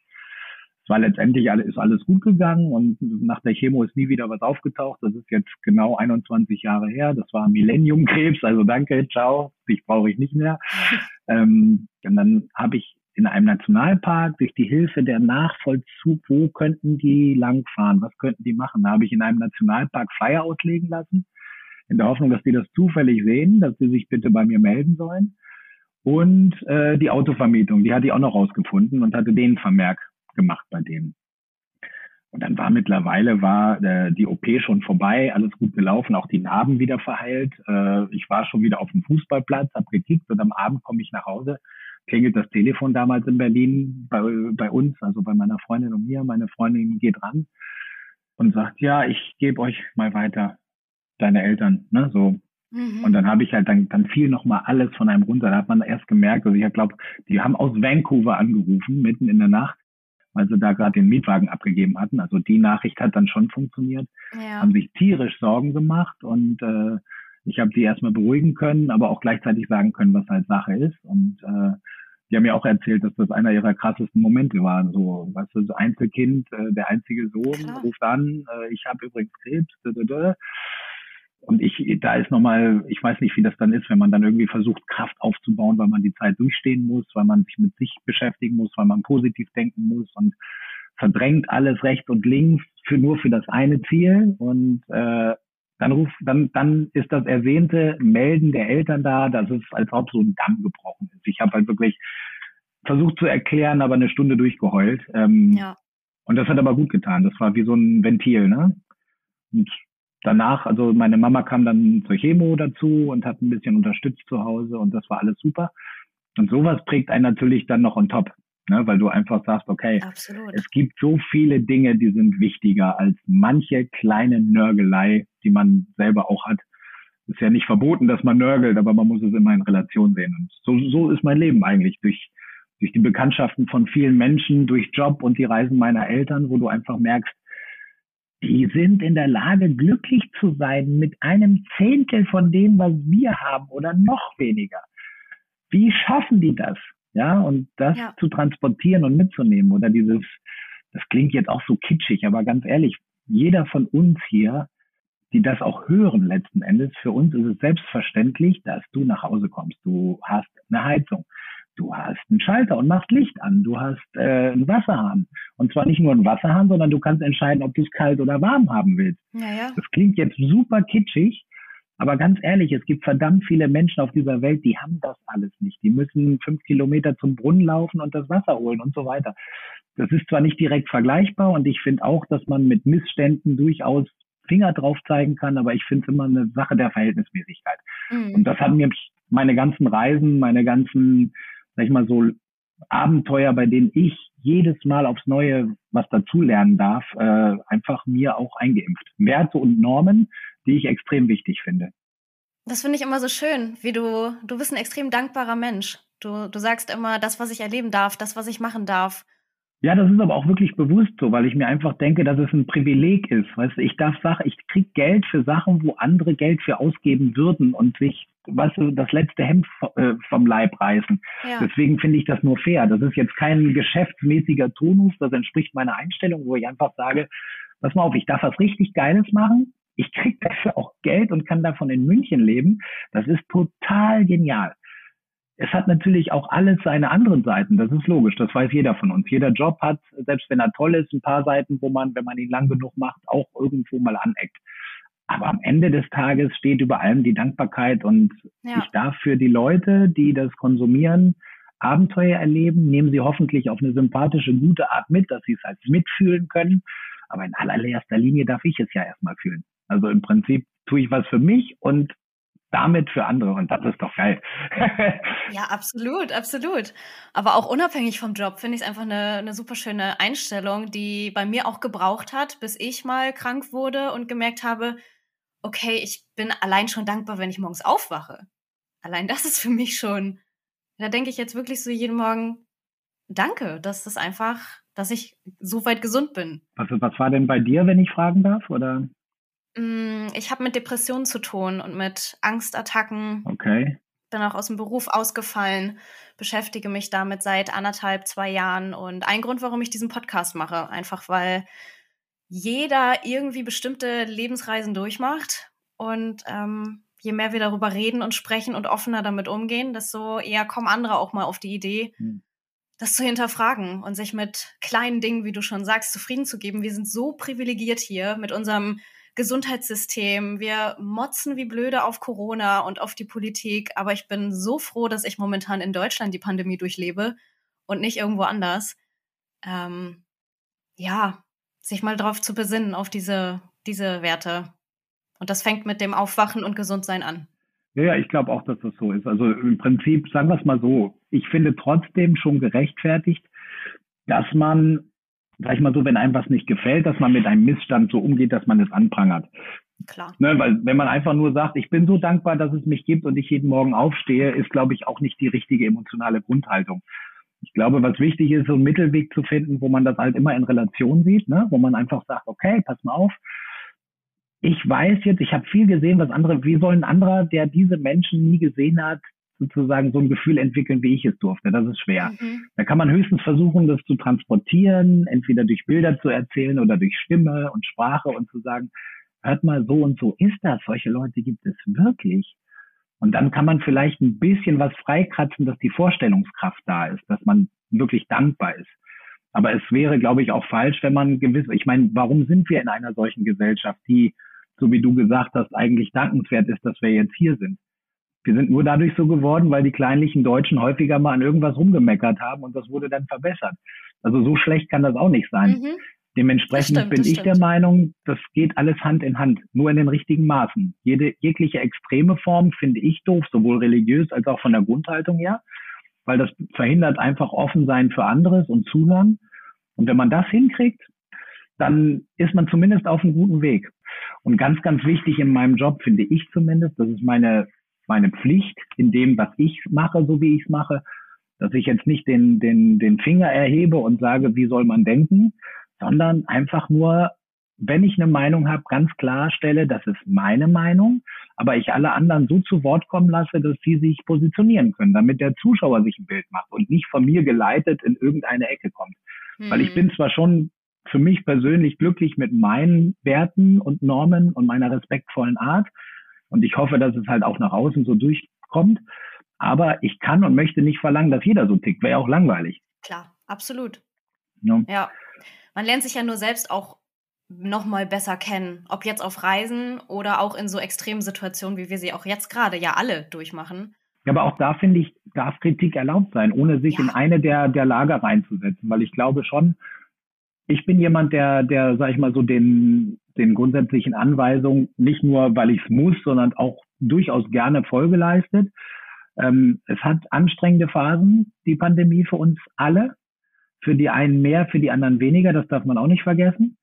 es war letztendlich alles, ist alles gut gegangen und nach der Chemo ist nie wieder was aufgetaucht. Das ist jetzt genau 21 Jahre her. Das war Millenniumkrebs. Also danke, ciao. Dich brauche ich nicht mehr. ähm, und dann habe ich in einem Nationalpark durch die Hilfe der Nachvollzug, wo könnten die langfahren? Was könnten die machen? Da habe ich in einem Nationalpark Flyer auslegen lassen, in der Hoffnung, dass die das zufällig sehen, dass sie sich bitte bei mir melden sollen. Und äh, die Autovermietung, die hatte ich auch noch rausgefunden und hatte den Vermerk gemacht bei denen. Und dann war mittlerweile war äh, die OP schon vorbei, alles gut gelaufen, auch die Narben wieder verheilt. Äh, ich war schon wieder auf dem Fußballplatz, hab gekickt und am Abend komme ich nach Hause, klingelt das Telefon damals in Berlin bei, bei uns, also bei meiner Freundin und mir. Meine Freundin geht ran und sagt, ja, ich gebe euch mal weiter, deine Eltern, ne, so. Mhm. Und dann habe ich halt, dann, dann fiel nochmal alles von einem runter. Da hat man erst gemerkt, also ich glaube, die haben aus Vancouver angerufen, mitten in der Nacht weil sie da gerade den Mietwagen abgegeben hatten. Also die Nachricht hat dann schon funktioniert. Ja. Haben sich tierisch Sorgen gemacht und äh, ich habe die erstmal beruhigen können, aber auch gleichzeitig sagen können, was halt Sache ist. Und äh, die haben mir auch erzählt, dass das einer ihrer krassesten Momente war. So, weißt du, so Einzelkind, äh, der einzige Sohn Klar. ruft an, äh, ich habe übrigens Krebs. Da, da, da. Und ich, da ist nochmal, ich weiß nicht, wie das dann ist, wenn man dann irgendwie versucht, Kraft aufzubauen, weil man die Zeit durchstehen muss, weil man sich mit sich beschäftigen muss, weil man positiv denken muss und verdrängt alles rechts und links für nur für das eine Ziel. Und äh, dann ruft, dann, dann ist das ersehnte Melden der Eltern da, dass es als ob so ein Damm gebrochen ist. Ich habe halt wirklich versucht zu erklären, aber eine Stunde durchgeheult. Ähm, ja. Und das hat aber gut getan. Das war wie so ein Ventil, ne? Und danach, also meine Mama kam dann zur Chemo dazu und hat ein bisschen unterstützt zu Hause und das war alles super. Und sowas prägt einen natürlich dann noch on top, ne? weil du einfach sagst, okay, Absolut. es gibt so viele Dinge, die sind wichtiger als manche kleine Nörgelei, die man selber auch hat. Ist ja nicht verboten, dass man nörgelt, aber man muss es immer in Relation sehen. Und so, so ist mein Leben eigentlich durch durch die Bekanntschaften von vielen Menschen, durch Job und die Reisen meiner Eltern, wo du einfach merkst, die sind in der Lage, glücklich zu sein mit einem Zehntel von dem, was wir haben oder noch weniger. Wie schaffen die das? Ja, und das ja. zu transportieren und mitzunehmen oder dieses, das klingt jetzt auch so kitschig, aber ganz ehrlich, jeder von uns hier, die das auch hören letzten Endes, für uns ist es selbstverständlich, dass du nach Hause kommst. Du hast eine Heizung. Du hast einen Schalter und machst Licht an. Du hast äh, einen Wasserhahn. Und zwar nicht nur einen Wasserhahn, sondern du kannst entscheiden, ob du es kalt oder warm haben willst. Ja, ja. Das klingt jetzt super kitschig, aber ganz ehrlich, es gibt verdammt viele Menschen auf dieser Welt, die haben das alles nicht. Die müssen fünf Kilometer zum Brunnen laufen und das Wasser holen und so weiter. Das ist zwar nicht direkt vergleichbar und ich finde auch, dass man mit Missständen durchaus Finger drauf zeigen kann, aber ich finde es immer eine Sache der Verhältnismäßigkeit. Mhm. Und das haben mir meine ganzen Reisen, meine ganzen sag ich mal so, Abenteuer, bei denen ich jedes Mal aufs Neue was dazulernen darf, äh, einfach mir auch eingeimpft. Werte und Normen, die ich extrem wichtig finde. Das finde ich immer so schön, wie du, du bist ein extrem dankbarer Mensch. Du, du sagst immer, das, was ich erleben darf, das, was ich machen darf. Ja, das ist aber auch wirklich bewusst so, weil ich mir einfach denke, dass es ein Privileg ist. Weißt du, ich darf Sachen, ich krieg Geld für Sachen, wo andere Geld für ausgeben würden und sich, weißt du, das letzte Hemd äh, vom Leib reißen. Ja. Deswegen finde ich das nur fair. Das ist jetzt kein geschäftsmäßiger Tonus, das entspricht meiner Einstellung, wo ich einfach sage, pass mal auf, ich darf was richtig Geiles machen. Ich krieg dafür auch Geld und kann davon in München leben. Das ist total genial es hat natürlich auch alles seine anderen Seiten. Das ist logisch. Das weiß jeder von uns. Jeder Job hat, selbst wenn er toll ist, ein paar Seiten, wo man, wenn man ihn lang genug macht, auch irgendwo mal aneckt. Aber am Ende des Tages steht über allem die Dankbarkeit und ja. ich darf für die Leute, die das konsumieren, Abenteuer erleben, nehmen sie hoffentlich auf eine sympathische, gute Art mit, dass sie es als mitfühlen können. Aber in allererster Linie darf ich es ja erstmal fühlen. Also im Prinzip tue ich was für mich und damit für andere und das ist doch geil. ja, absolut, absolut. Aber auch unabhängig vom Job finde ich es einfach eine, eine super schöne Einstellung, die bei mir auch gebraucht hat, bis ich mal krank wurde und gemerkt habe, okay, ich bin allein schon dankbar, wenn ich morgens aufwache. Allein das ist für mich schon, da denke ich jetzt wirklich so jeden Morgen, danke, dass das einfach, dass ich so weit gesund bin. Was, was war denn bei dir, wenn ich fragen darf, oder? Mm, ich habe mit Depressionen zu tun und mit Angstattacken. Okay. Bin auch aus dem Beruf ausgefallen, beschäftige mich damit seit anderthalb, zwei Jahren. Und ein Grund, warum ich diesen Podcast mache, einfach weil jeder irgendwie bestimmte Lebensreisen durchmacht. Und ähm, je mehr wir darüber reden und sprechen und offener damit umgehen, desto eher kommen andere auch mal auf die Idee, hm. das zu hinterfragen und sich mit kleinen Dingen, wie du schon sagst, zufrieden zu geben. Wir sind so privilegiert hier mit unserem Gesundheitssystem. Wir motzen wie blöde auf Corona und auf die Politik. Aber ich bin so froh, dass ich momentan in Deutschland die Pandemie durchlebe und nicht irgendwo anders. Ähm, ja, sich mal drauf zu besinnen, auf diese, diese Werte. Und das fängt mit dem Aufwachen und Gesundsein an. Ja, ja, ich glaube auch, dass das so ist. Also im Prinzip, sagen wir es mal so, ich finde trotzdem schon gerechtfertigt, dass man sag ich mal so, wenn einem was nicht gefällt, dass man mit einem Missstand so umgeht, dass man es anprangert. Klar. Ne, weil wenn man einfach nur sagt, ich bin so dankbar, dass es mich gibt und ich jeden Morgen aufstehe, ist, glaube ich, auch nicht die richtige emotionale Grundhaltung. Ich glaube, was wichtig ist, so einen Mittelweg zu finden, wo man das halt immer in Relation sieht, ne? wo man einfach sagt, okay, pass mal auf, ich weiß jetzt, ich habe viel gesehen, was andere, wie soll ein anderer, der diese Menschen nie gesehen hat, sozusagen so ein Gefühl entwickeln, wie ich es durfte. Das ist schwer. Mhm. Da kann man höchstens versuchen, das zu transportieren, entweder durch Bilder zu erzählen oder durch Stimme und Sprache und zu sagen, hört mal, so und so ist das. Solche Leute gibt es wirklich. Und dann kann man vielleicht ein bisschen was freikratzen, dass die Vorstellungskraft da ist, dass man wirklich dankbar ist. Aber es wäre, glaube ich, auch falsch, wenn man gewiss, ich meine, warum sind wir in einer solchen Gesellschaft, die, so wie du gesagt hast, eigentlich dankenswert ist, dass wir jetzt hier sind? Wir sind nur dadurch so geworden, weil die kleinlichen Deutschen häufiger mal an irgendwas rumgemeckert haben und das wurde dann verbessert. Also so schlecht kann das auch nicht sein. Mhm. Dementsprechend stimmt, bin ich stimmt. der Meinung, das geht alles Hand in Hand, nur in den richtigen Maßen. Jede jegliche extreme Form finde ich doof, sowohl religiös als auch von der Grundhaltung her, weil das verhindert einfach offen sein für anderes und zuhören. Und wenn man das hinkriegt, dann ist man zumindest auf einem guten Weg. Und ganz, ganz wichtig in meinem Job finde ich zumindest, das ist meine, meine Pflicht in dem, was ich mache, so wie ich es mache, dass ich jetzt nicht den, den, den Finger erhebe und sage, wie soll man denken, sondern einfach nur, wenn ich eine Meinung habe, ganz klar stelle, das ist meine Meinung, aber ich alle anderen so zu Wort kommen lasse, dass sie sich positionieren können, damit der Zuschauer sich ein Bild macht und nicht von mir geleitet in irgendeine Ecke kommt. Mhm. Weil ich hm. bin zwar schon für mich persönlich glücklich mit meinen Werten und Normen und meiner respektvollen Art und ich hoffe, dass es halt auch nach außen so durchkommt, aber ich kann und möchte nicht verlangen, dass jeder so tickt, wäre ja auch langweilig. Klar, absolut. Ja. ja man lernt sich ja nur selbst auch noch mal besser kennen, ob jetzt auf Reisen oder auch in so extremen Situationen, wie wir sie auch jetzt gerade ja alle durchmachen. Ja, aber auch da finde ich, darf Kritik erlaubt sein, ohne sich ja. in eine der, der Lager reinzusetzen, weil ich glaube schon, ich bin jemand, der, der, sag ich mal so, den, den grundsätzlichen Anweisungen nicht nur, weil ich es muss, sondern auch durchaus gerne Folge leistet. Ähm, es hat anstrengende Phasen, die Pandemie für uns alle. Für die einen mehr, für die anderen weniger, das darf man auch nicht vergessen.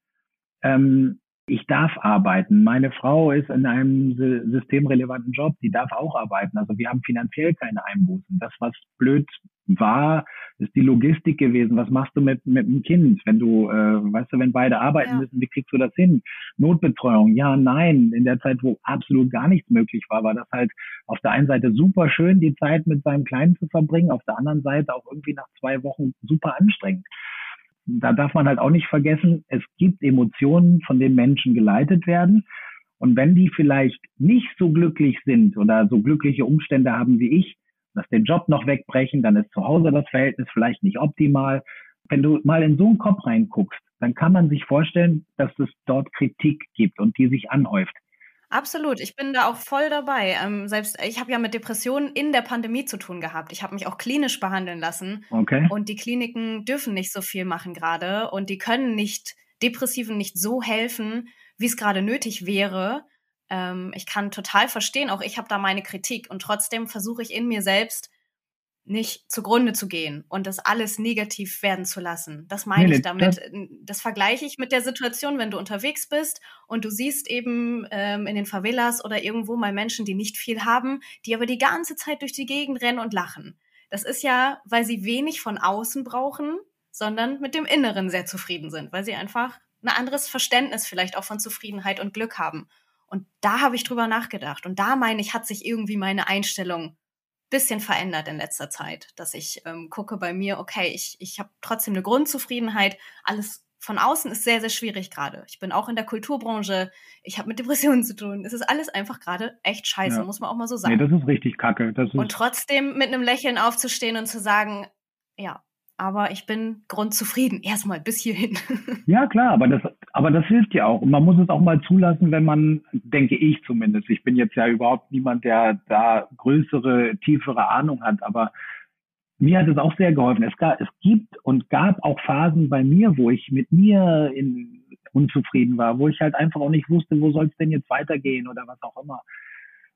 Ähm, ich darf arbeiten. Meine Frau ist in einem systemrelevanten Job, die darf auch arbeiten. Also wir haben finanziell keine Einbußen. Das, was blöd war, ist die Logistik gewesen. Was machst du mit, mit dem Kind, wenn du, äh, weißt du, wenn beide arbeiten ja. müssen, wie kriegst du das hin? Notbetreuung, ja, nein. In der Zeit, wo absolut gar nichts möglich war, war das halt auf der einen Seite super schön, die Zeit mit seinem Kleinen zu verbringen, auf der anderen Seite auch irgendwie nach zwei Wochen super anstrengend. Da darf man halt auch nicht vergessen, es gibt Emotionen, von denen Menschen geleitet werden. Und wenn die vielleicht nicht so glücklich sind oder so glückliche Umstände haben wie ich, dass den Job noch wegbrechen, dann ist zu Hause das Verhältnis vielleicht nicht optimal. Wenn du mal in so einen Kopf reinguckst, dann kann man sich vorstellen, dass es dort Kritik gibt und die sich anhäuft. Absolut, ich bin da auch voll dabei. Ähm, selbst ich habe ja mit Depressionen in der Pandemie zu tun gehabt. Ich habe mich auch klinisch behandeln lassen. Okay. Und die Kliniken dürfen nicht so viel machen gerade und die können nicht Depressiven nicht so helfen, wie es gerade nötig wäre. Ähm, ich kann total verstehen, auch ich habe da meine Kritik und trotzdem versuche ich in mir selbst nicht zugrunde zu gehen und das alles negativ werden zu lassen. Das meine nee, ich damit. Das, das, vergleiche ich mit der Situation, wenn du unterwegs bist und du siehst eben ähm, in den Favelas oder irgendwo mal Menschen, die nicht viel haben, die aber die ganze Zeit durch die Gegend rennen und lachen. Das ist ja, weil sie wenig von außen brauchen, sondern mit dem Inneren sehr zufrieden sind, weil sie einfach ein anderes Verständnis vielleicht auch von Zufriedenheit und Glück haben. Und da habe ich drüber nachgedacht. Und da meine ich, hat sich irgendwie meine Einstellung bisschen verändert in letzter Zeit, dass ich ähm, gucke bei mir, okay, ich, ich habe trotzdem eine Grundzufriedenheit. Alles von außen ist sehr, sehr schwierig gerade. Ich bin auch in der Kulturbranche, ich habe mit Depressionen zu tun. Es ist alles einfach gerade echt scheiße, ja. muss man auch mal so sagen. Nee, das ist richtig kacke. Und trotzdem mit einem Lächeln aufzustehen und zu sagen, ja, aber ich bin grundzufrieden. Erstmal bis hierhin. Ja, klar, aber das, aber das hilft ja auch. Und man muss es auch mal zulassen, wenn man, denke ich zumindest, ich bin jetzt ja überhaupt niemand, der da größere, tiefere Ahnung hat, aber mir hat es auch sehr geholfen. Es, gab, es gibt und gab auch Phasen bei mir, wo ich mit mir in, unzufrieden war, wo ich halt einfach auch nicht wusste, wo soll es denn jetzt weitergehen oder was auch immer.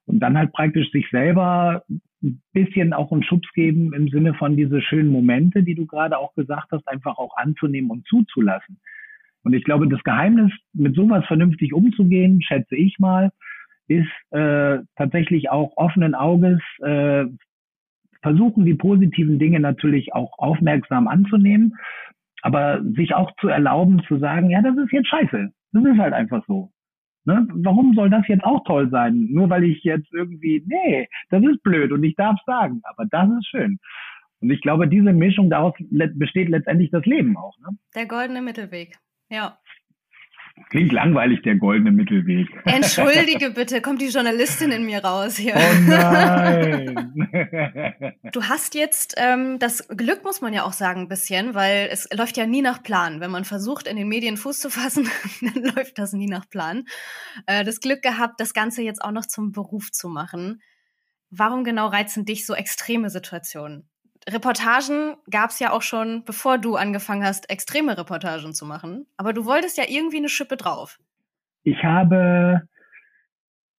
Und dann halt praktisch sich selber ein bisschen auch einen Schubs geben im Sinne von diese schönen Momente, die du gerade auch gesagt hast, einfach auch anzunehmen und zuzulassen. Und ich glaube, das Geheimnis, mit sowas vernünftig umzugehen, schätze ich mal, ist äh, tatsächlich auch offenen Auges äh, versuchen, die positiven Dinge natürlich auch aufmerksam anzunehmen, aber sich auch zu erlauben zu sagen, ja, das ist jetzt scheiße. Das ist halt einfach so. Ne? Warum soll das jetzt auch toll sein? Nur weil ich jetzt irgendwie, nee, das ist blöd und ich darf sagen, aber das ist schön. Und ich glaube, diese Mischung daraus besteht letztendlich das Leben auch. Ne? Der goldene Mittelweg. Ja. Klingt langweilig, der goldene Mittelweg. Entschuldige bitte, kommt die Journalistin in mir raus hier. Oh nein! Du hast jetzt ähm, das Glück, muss man ja auch sagen, ein bisschen, weil es läuft ja nie nach Plan. Wenn man versucht, in den Medien Fuß zu fassen, dann läuft das nie nach Plan. Äh, das Glück gehabt, das Ganze jetzt auch noch zum Beruf zu machen. Warum genau reizen dich so extreme Situationen? Reportagen gab es ja auch schon, bevor du angefangen hast, extreme Reportagen zu machen. Aber du wolltest ja irgendwie eine Schippe drauf. Ich habe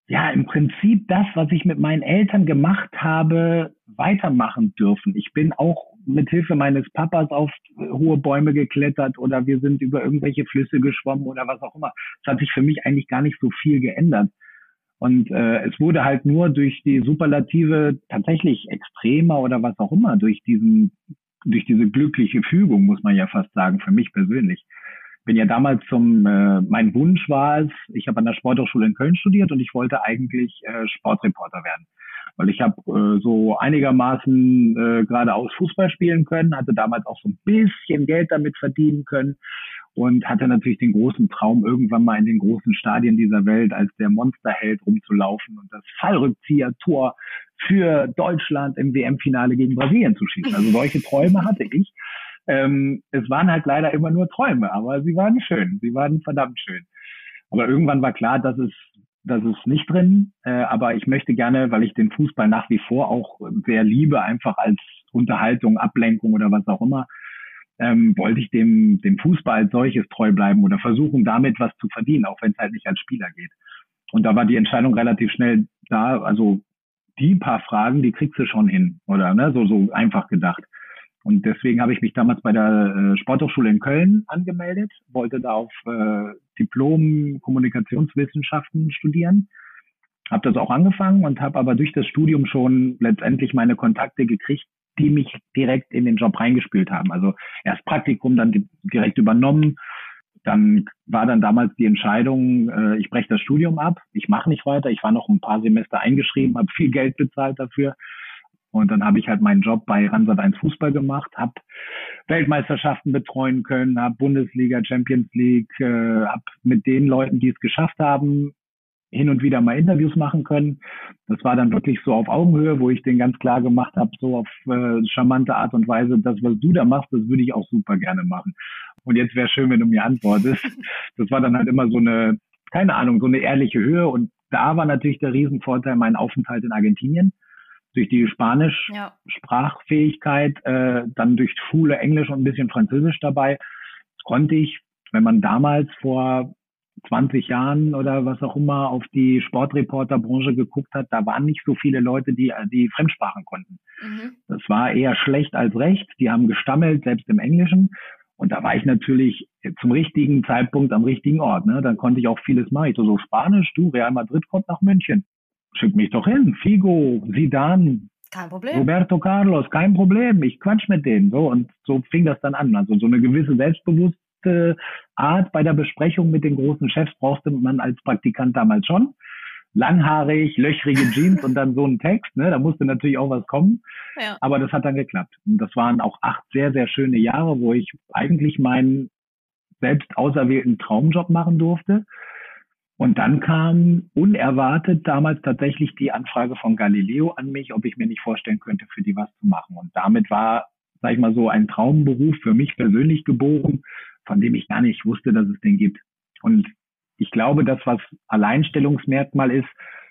ja im Prinzip das, was ich mit meinen Eltern gemacht habe, weitermachen dürfen. Ich bin auch mit Hilfe meines Papas auf hohe Bäume geklettert oder wir sind über irgendwelche Flüsse geschwommen oder was auch immer. Es hat sich für mich eigentlich gar nicht so viel geändert. Und äh, es wurde halt nur durch die Superlative tatsächlich extremer oder was auch immer, durch diesen, durch diese glückliche Fügung, muss man ja fast sagen, für mich persönlich. Bin ja damals zum, äh, mein Wunsch war es, ich habe an der Sporthochschule in Köln studiert und ich wollte eigentlich äh, Sportreporter werden. Weil ich habe äh, so einigermaßen äh, geradeaus Fußball spielen können, hatte damals auch so ein bisschen Geld damit verdienen können und hatte natürlich den großen Traum, irgendwann mal in den großen Stadien dieser Welt als der Monsterheld rumzulaufen und das Fallrückzieher-Tor für Deutschland im WM-Finale gegen Brasilien zu schießen. Also solche Träume hatte ich. Ähm, es waren halt leider immer nur Träume, aber sie waren schön. Sie waren verdammt schön. Aber irgendwann war klar, dass es das ist nicht drin, äh, aber ich möchte gerne, weil ich den Fußball nach wie vor auch sehr liebe, einfach als Unterhaltung, Ablenkung oder was auch immer, ähm, wollte ich dem, dem Fußball als solches treu bleiben oder versuchen, damit was zu verdienen, auch wenn es halt nicht als Spieler geht. Und da war die Entscheidung relativ schnell da. Also die paar Fragen, die kriegst du schon hin, oder? Ne? So, so einfach gedacht. Und deswegen habe ich mich damals bei der äh, Sporthochschule in Köln angemeldet, wollte da auf äh, Diplom Kommunikationswissenschaften studieren. Habe das auch angefangen und habe aber durch das Studium schon letztendlich meine Kontakte gekriegt, die mich direkt in den Job reingespielt haben. Also erst Praktikum, dann direkt übernommen. Dann war dann damals die Entscheidung, äh, ich breche das Studium ab, ich mache nicht weiter. Ich war noch ein paar Semester eingeschrieben, habe viel Geld bezahlt dafür. Und dann habe ich halt meinen Job bei Ransat 1 Fußball gemacht, habe Weltmeisterschaften betreuen können, habe Bundesliga, Champions League, äh, habe mit den Leuten, die es geschafft haben, hin und wieder mal Interviews machen können. Das war dann wirklich so auf Augenhöhe, wo ich den ganz klar gemacht habe, so auf äh, charmante Art und Weise, das, was du da machst, das würde ich auch super gerne machen. Und jetzt wäre schön, wenn du mir antwortest. Das war dann halt immer so eine, keine Ahnung, so eine ehrliche Höhe. Und da war natürlich der Riesenvorteil mein Aufenthalt in Argentinien. Durch die Spanisch-Sprachfähigkeit, äh, dann durch Schule Englisch und ein bisschen Französisch dabei, konnte ich, wenn man damals vor 20 Jahren oder was auch immer auf die Sportreporterbranche geguckt hat, da waren nicht so viele Leute, die die Fremdsprachen konnten. Mhm. Das war eher schlecht als recht. Die haben gestammelt, selbst im Englischen. Und da war ich natürlich zum richtigen Zeitpunkt am richtigen Ort. Ne? Dann konnte ich auch vieles machen. Ich so, so Spanisch, du, Real Madrid kommt nach München. Schick mich doch hin. Figo, Zidane, kein Problem. Roberto Carlos, kein Problem. Ich quatsch mit denen. So und so fing das dann an. Also so eine gewisse Selbstbewusstsein direkte Art bei der Besprechung mit den großen Chefs brauchte man als Praktikant damals schon. Langhaarig, löchrige Jeans und dann so ein Text, ne? Da musste natürlich auch was kommen. Ja. Aber das hat dann geklappt. Und das waren auch acht sehr, sehr schöne Jahre, wo ich eigentlich meinen selbst auserwählten Traumjob machen durfte. Und dann kam unerwartet damals tatsächlich die Anfrage von Galileo an mich, ob ich mir nicht vorstellen könnte, für die was zu machen. Und damit war, sag ich mal so, ein Traumberuf für mich persönlich geboren, von dem ich gar nicht wusste, dass es den gibt. Und ich glaube, das, was Alleinstellungsmerkmal ist,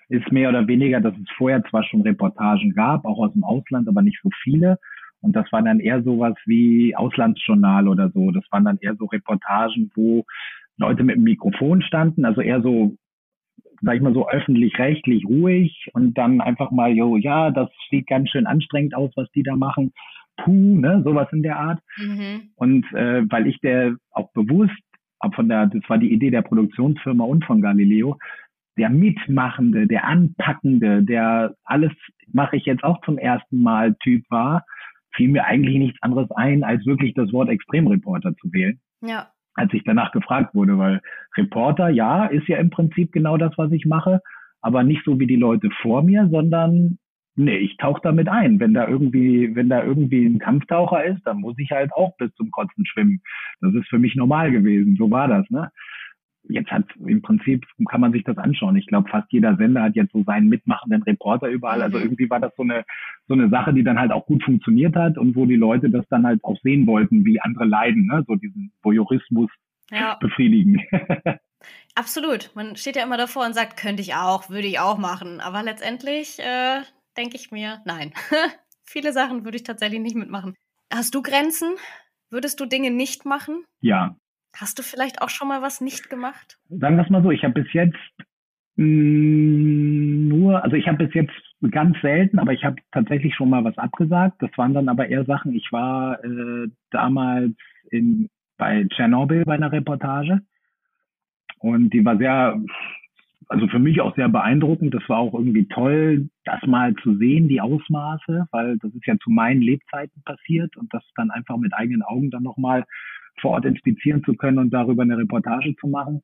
ist mehr oder weniger, dass es vorher zwar schon Reportagen gab, auch aus dem Ausland, aber nicht so viele. Und das war dann eher sowas wie Auslandsjournal oder so. Das waren dann eher so Reportagen, wo Leute mit dem Mikrofon standen, also eher so, sag ich mal so öffentlich-rechtlich ruhig und dann einfach mal, jo, ja, das sieht ganz schön anstrengend aus, was die da machen. Puh, ne, sowas in der Art. Mhm. Und äh, weil ich der auch bewusst, auch von der, das war die Idee der Produktionsfirma und von Galileo, der Mitmachende, der Anpackende, der alles mache ich jetzt auch zum ersten Mal Typ war, fiel mir eigentlich nichts anderes ein, als wirklich das Wort Extremreporter zu wählen. Ja. Als ich danach gefragt wurde, weil Reporter, ja, ist ja im Prinzip genau das, was ich mache, aber nicht so wie die Leute vor mir, sondern Nee, ich tauche damit ein. Wenn da irgendwie, wenn da irgendwie ein Kampftaucher ist, dann muss ich halt auch bis zum Kotzen schwimmen. Das ist für mich normal gewesen. So war das, ne? Jetzt hat im Prinzip kann man sich das anschauen. Ich glaube, fast jeder Sender hat jetzt so seinen mitmachenden Reporter überall. Also mhm. irgendwie war das so eine so eine Sache, die dann halt auch gut funktioniert hat und wo die Leute das dann halt auch sehen wollten, wie andere leiden, ne? So diesen Voyeurismus ja. befriedigen. Absolut. Man steht ja immer davor und sagt, könnte ich auch, würde ich auch machen. Aber letztendlich äh, denke ich mir, nein. Viele Sachen würde ich tatsächlich nicht mitmachen. Hast du Grenzen? Würdest du Dinge nicht machen? Ja. Hast du vielleicht auch schon mal was nicht gemacht? Sagen wir es mal so, ich habe bis jetzt mh, mm, nur, also ich habe bis jetzt ganz selten, aber ich habe tatsächlich schon mal was abgesagt. Das waren dann aber eher Sachen. Ich war äh, damals in, bei Tschernobyl bei einer Reportage und die war sehr, also für mich auch sehr beeindruckend. Das war auch irgendwie toll, das mal zu sehen, die Ausmaße, weil das ist ja zu meinen Lebzeiten passiert und das dann einfach mit eigenen Augen dann nochmal vor Ort inspizieren zu können und darüber eine Reportage zu machen.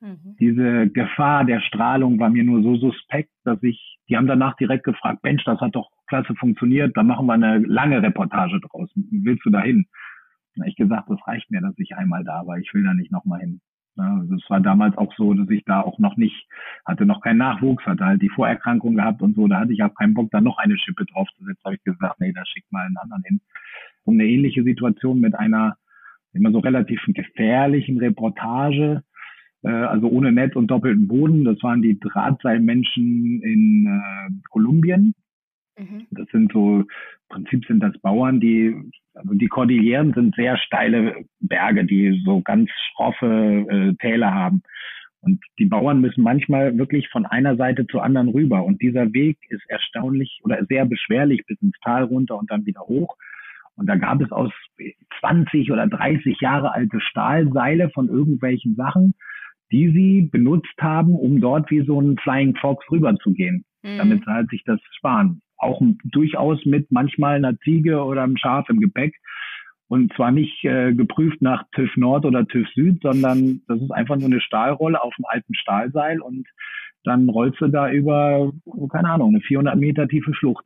Mhm. Diese Gefahr der Strahlung war mir nur so suspekt, dass ich, die haben danach direkt gefragt, Mensch, das hat doch klasse funktioniert, dann machen wir eine lange Reportage draus. Willst du da hin? Da ich gesagt, das reicht mir, dass ich einmal da war. Ich will da nicht nochmal hin. Ja, es war damals auch so, dass ich da auch noch nicht, hatte noch keinen Nachwuchs, hatte halt die Vorerkrankung gehabt und so, da hatte ich auch keinen Bock, da noch eine Schippe draufzusetzen. Da habe ich gesagt, nee, da schick mal einen anderen hin. Und eine ähnliche Situation mit einer immer so relativ gefährlichen Reportage, äh, also ohne Netz und doppelten Boden. Das waren die Drahtseilmenschen in äh, Kolumbien. Mhm. Das sind so, im Prinzip sind das Bauern, die, also die Kordilleren sind sehr steile Berge, die so ganz schroffe äh, Täler haben. Und die Bauern müssen manchmal wirklich von einer Seite zur anderen rüber. Und dieser Weg ist erstaunlich oder sehr beschwerlich bis ins Tal runter und dann wieder hoch. Und da gab es aus 20 oder 30 Jahre alte Stahlseile von irgendwelchen Sachen, die sie benutzt haben, um dort wie so ein Flying Fox rüberzugehen, mhm. damit sie halt sich das sparen auch durchaus mit manchmal einer Ziege oder einem Schaf im Gepäck. Und zwar nicht äh, geprüft nach TÜV Nord oder TÜV Süd, sondern das ist einfach nur eine Stahlrolle auf dem alten Stahlseil und dann rollst du da über, keine Ahnung, eine 400 Meter tiefe Schlucht.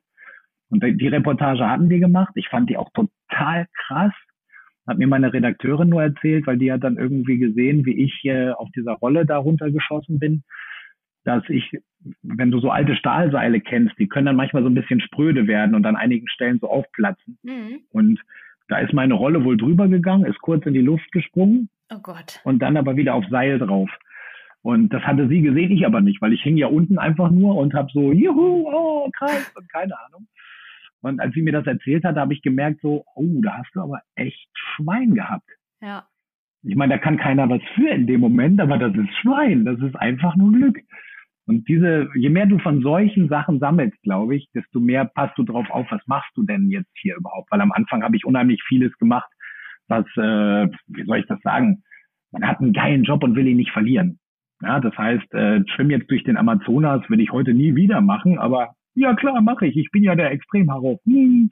Und die Reportage hatten wir gemacht. Ich fand die auch total krass. Hat mir meine Redakteurin nur erzählt, weil die hat dann irgendwie gesehen, wie ich äh, auf dieser Rolle da runtergeschossen bin dass ich, wenn du so alte Stahlseile kennst, die können dann manchmal so ein bisschen spröde werden und an einigen Stellen so aufplatzen. Mhm. Und da ist meine Rolle wohl drüber gegangen, ist kurz in die Luft gesprungen. Oh Gott. Und dann aber wieder auf Seil drauf. Und das hatte sie gesehen, ich aber nicht, weil ich hing ja unten einfach nur und habe so, juhu, oh, krass, und keine Ahnung. Und als sie mir das erzählt hat, habe ich gemerkt so, oh, da hast du aber echt Schwein gehabt. Ja. Ich meine, da kann keiner was für in dem Moment, aber das ist Schwein, das ist einfach nur Glück. Und diese, je mehr du von solchen Sachen sammelst, glaube ich, desto mehr passt du drauf auf, was machst du denn jetzt hier überhaupt? Weil am Anfang habe ich unheimlich vieles gemacht, was, äh, wie soll ich das sagen? Man hat einen geilen Job und will ihn nicht verlieren. Ja, das heißt, äh, Schwimm jetzt durch den Amazonas will ich heute nie wieder machen, aber ja klar, mache ich. Ich bin ja der Extremharro. Hm.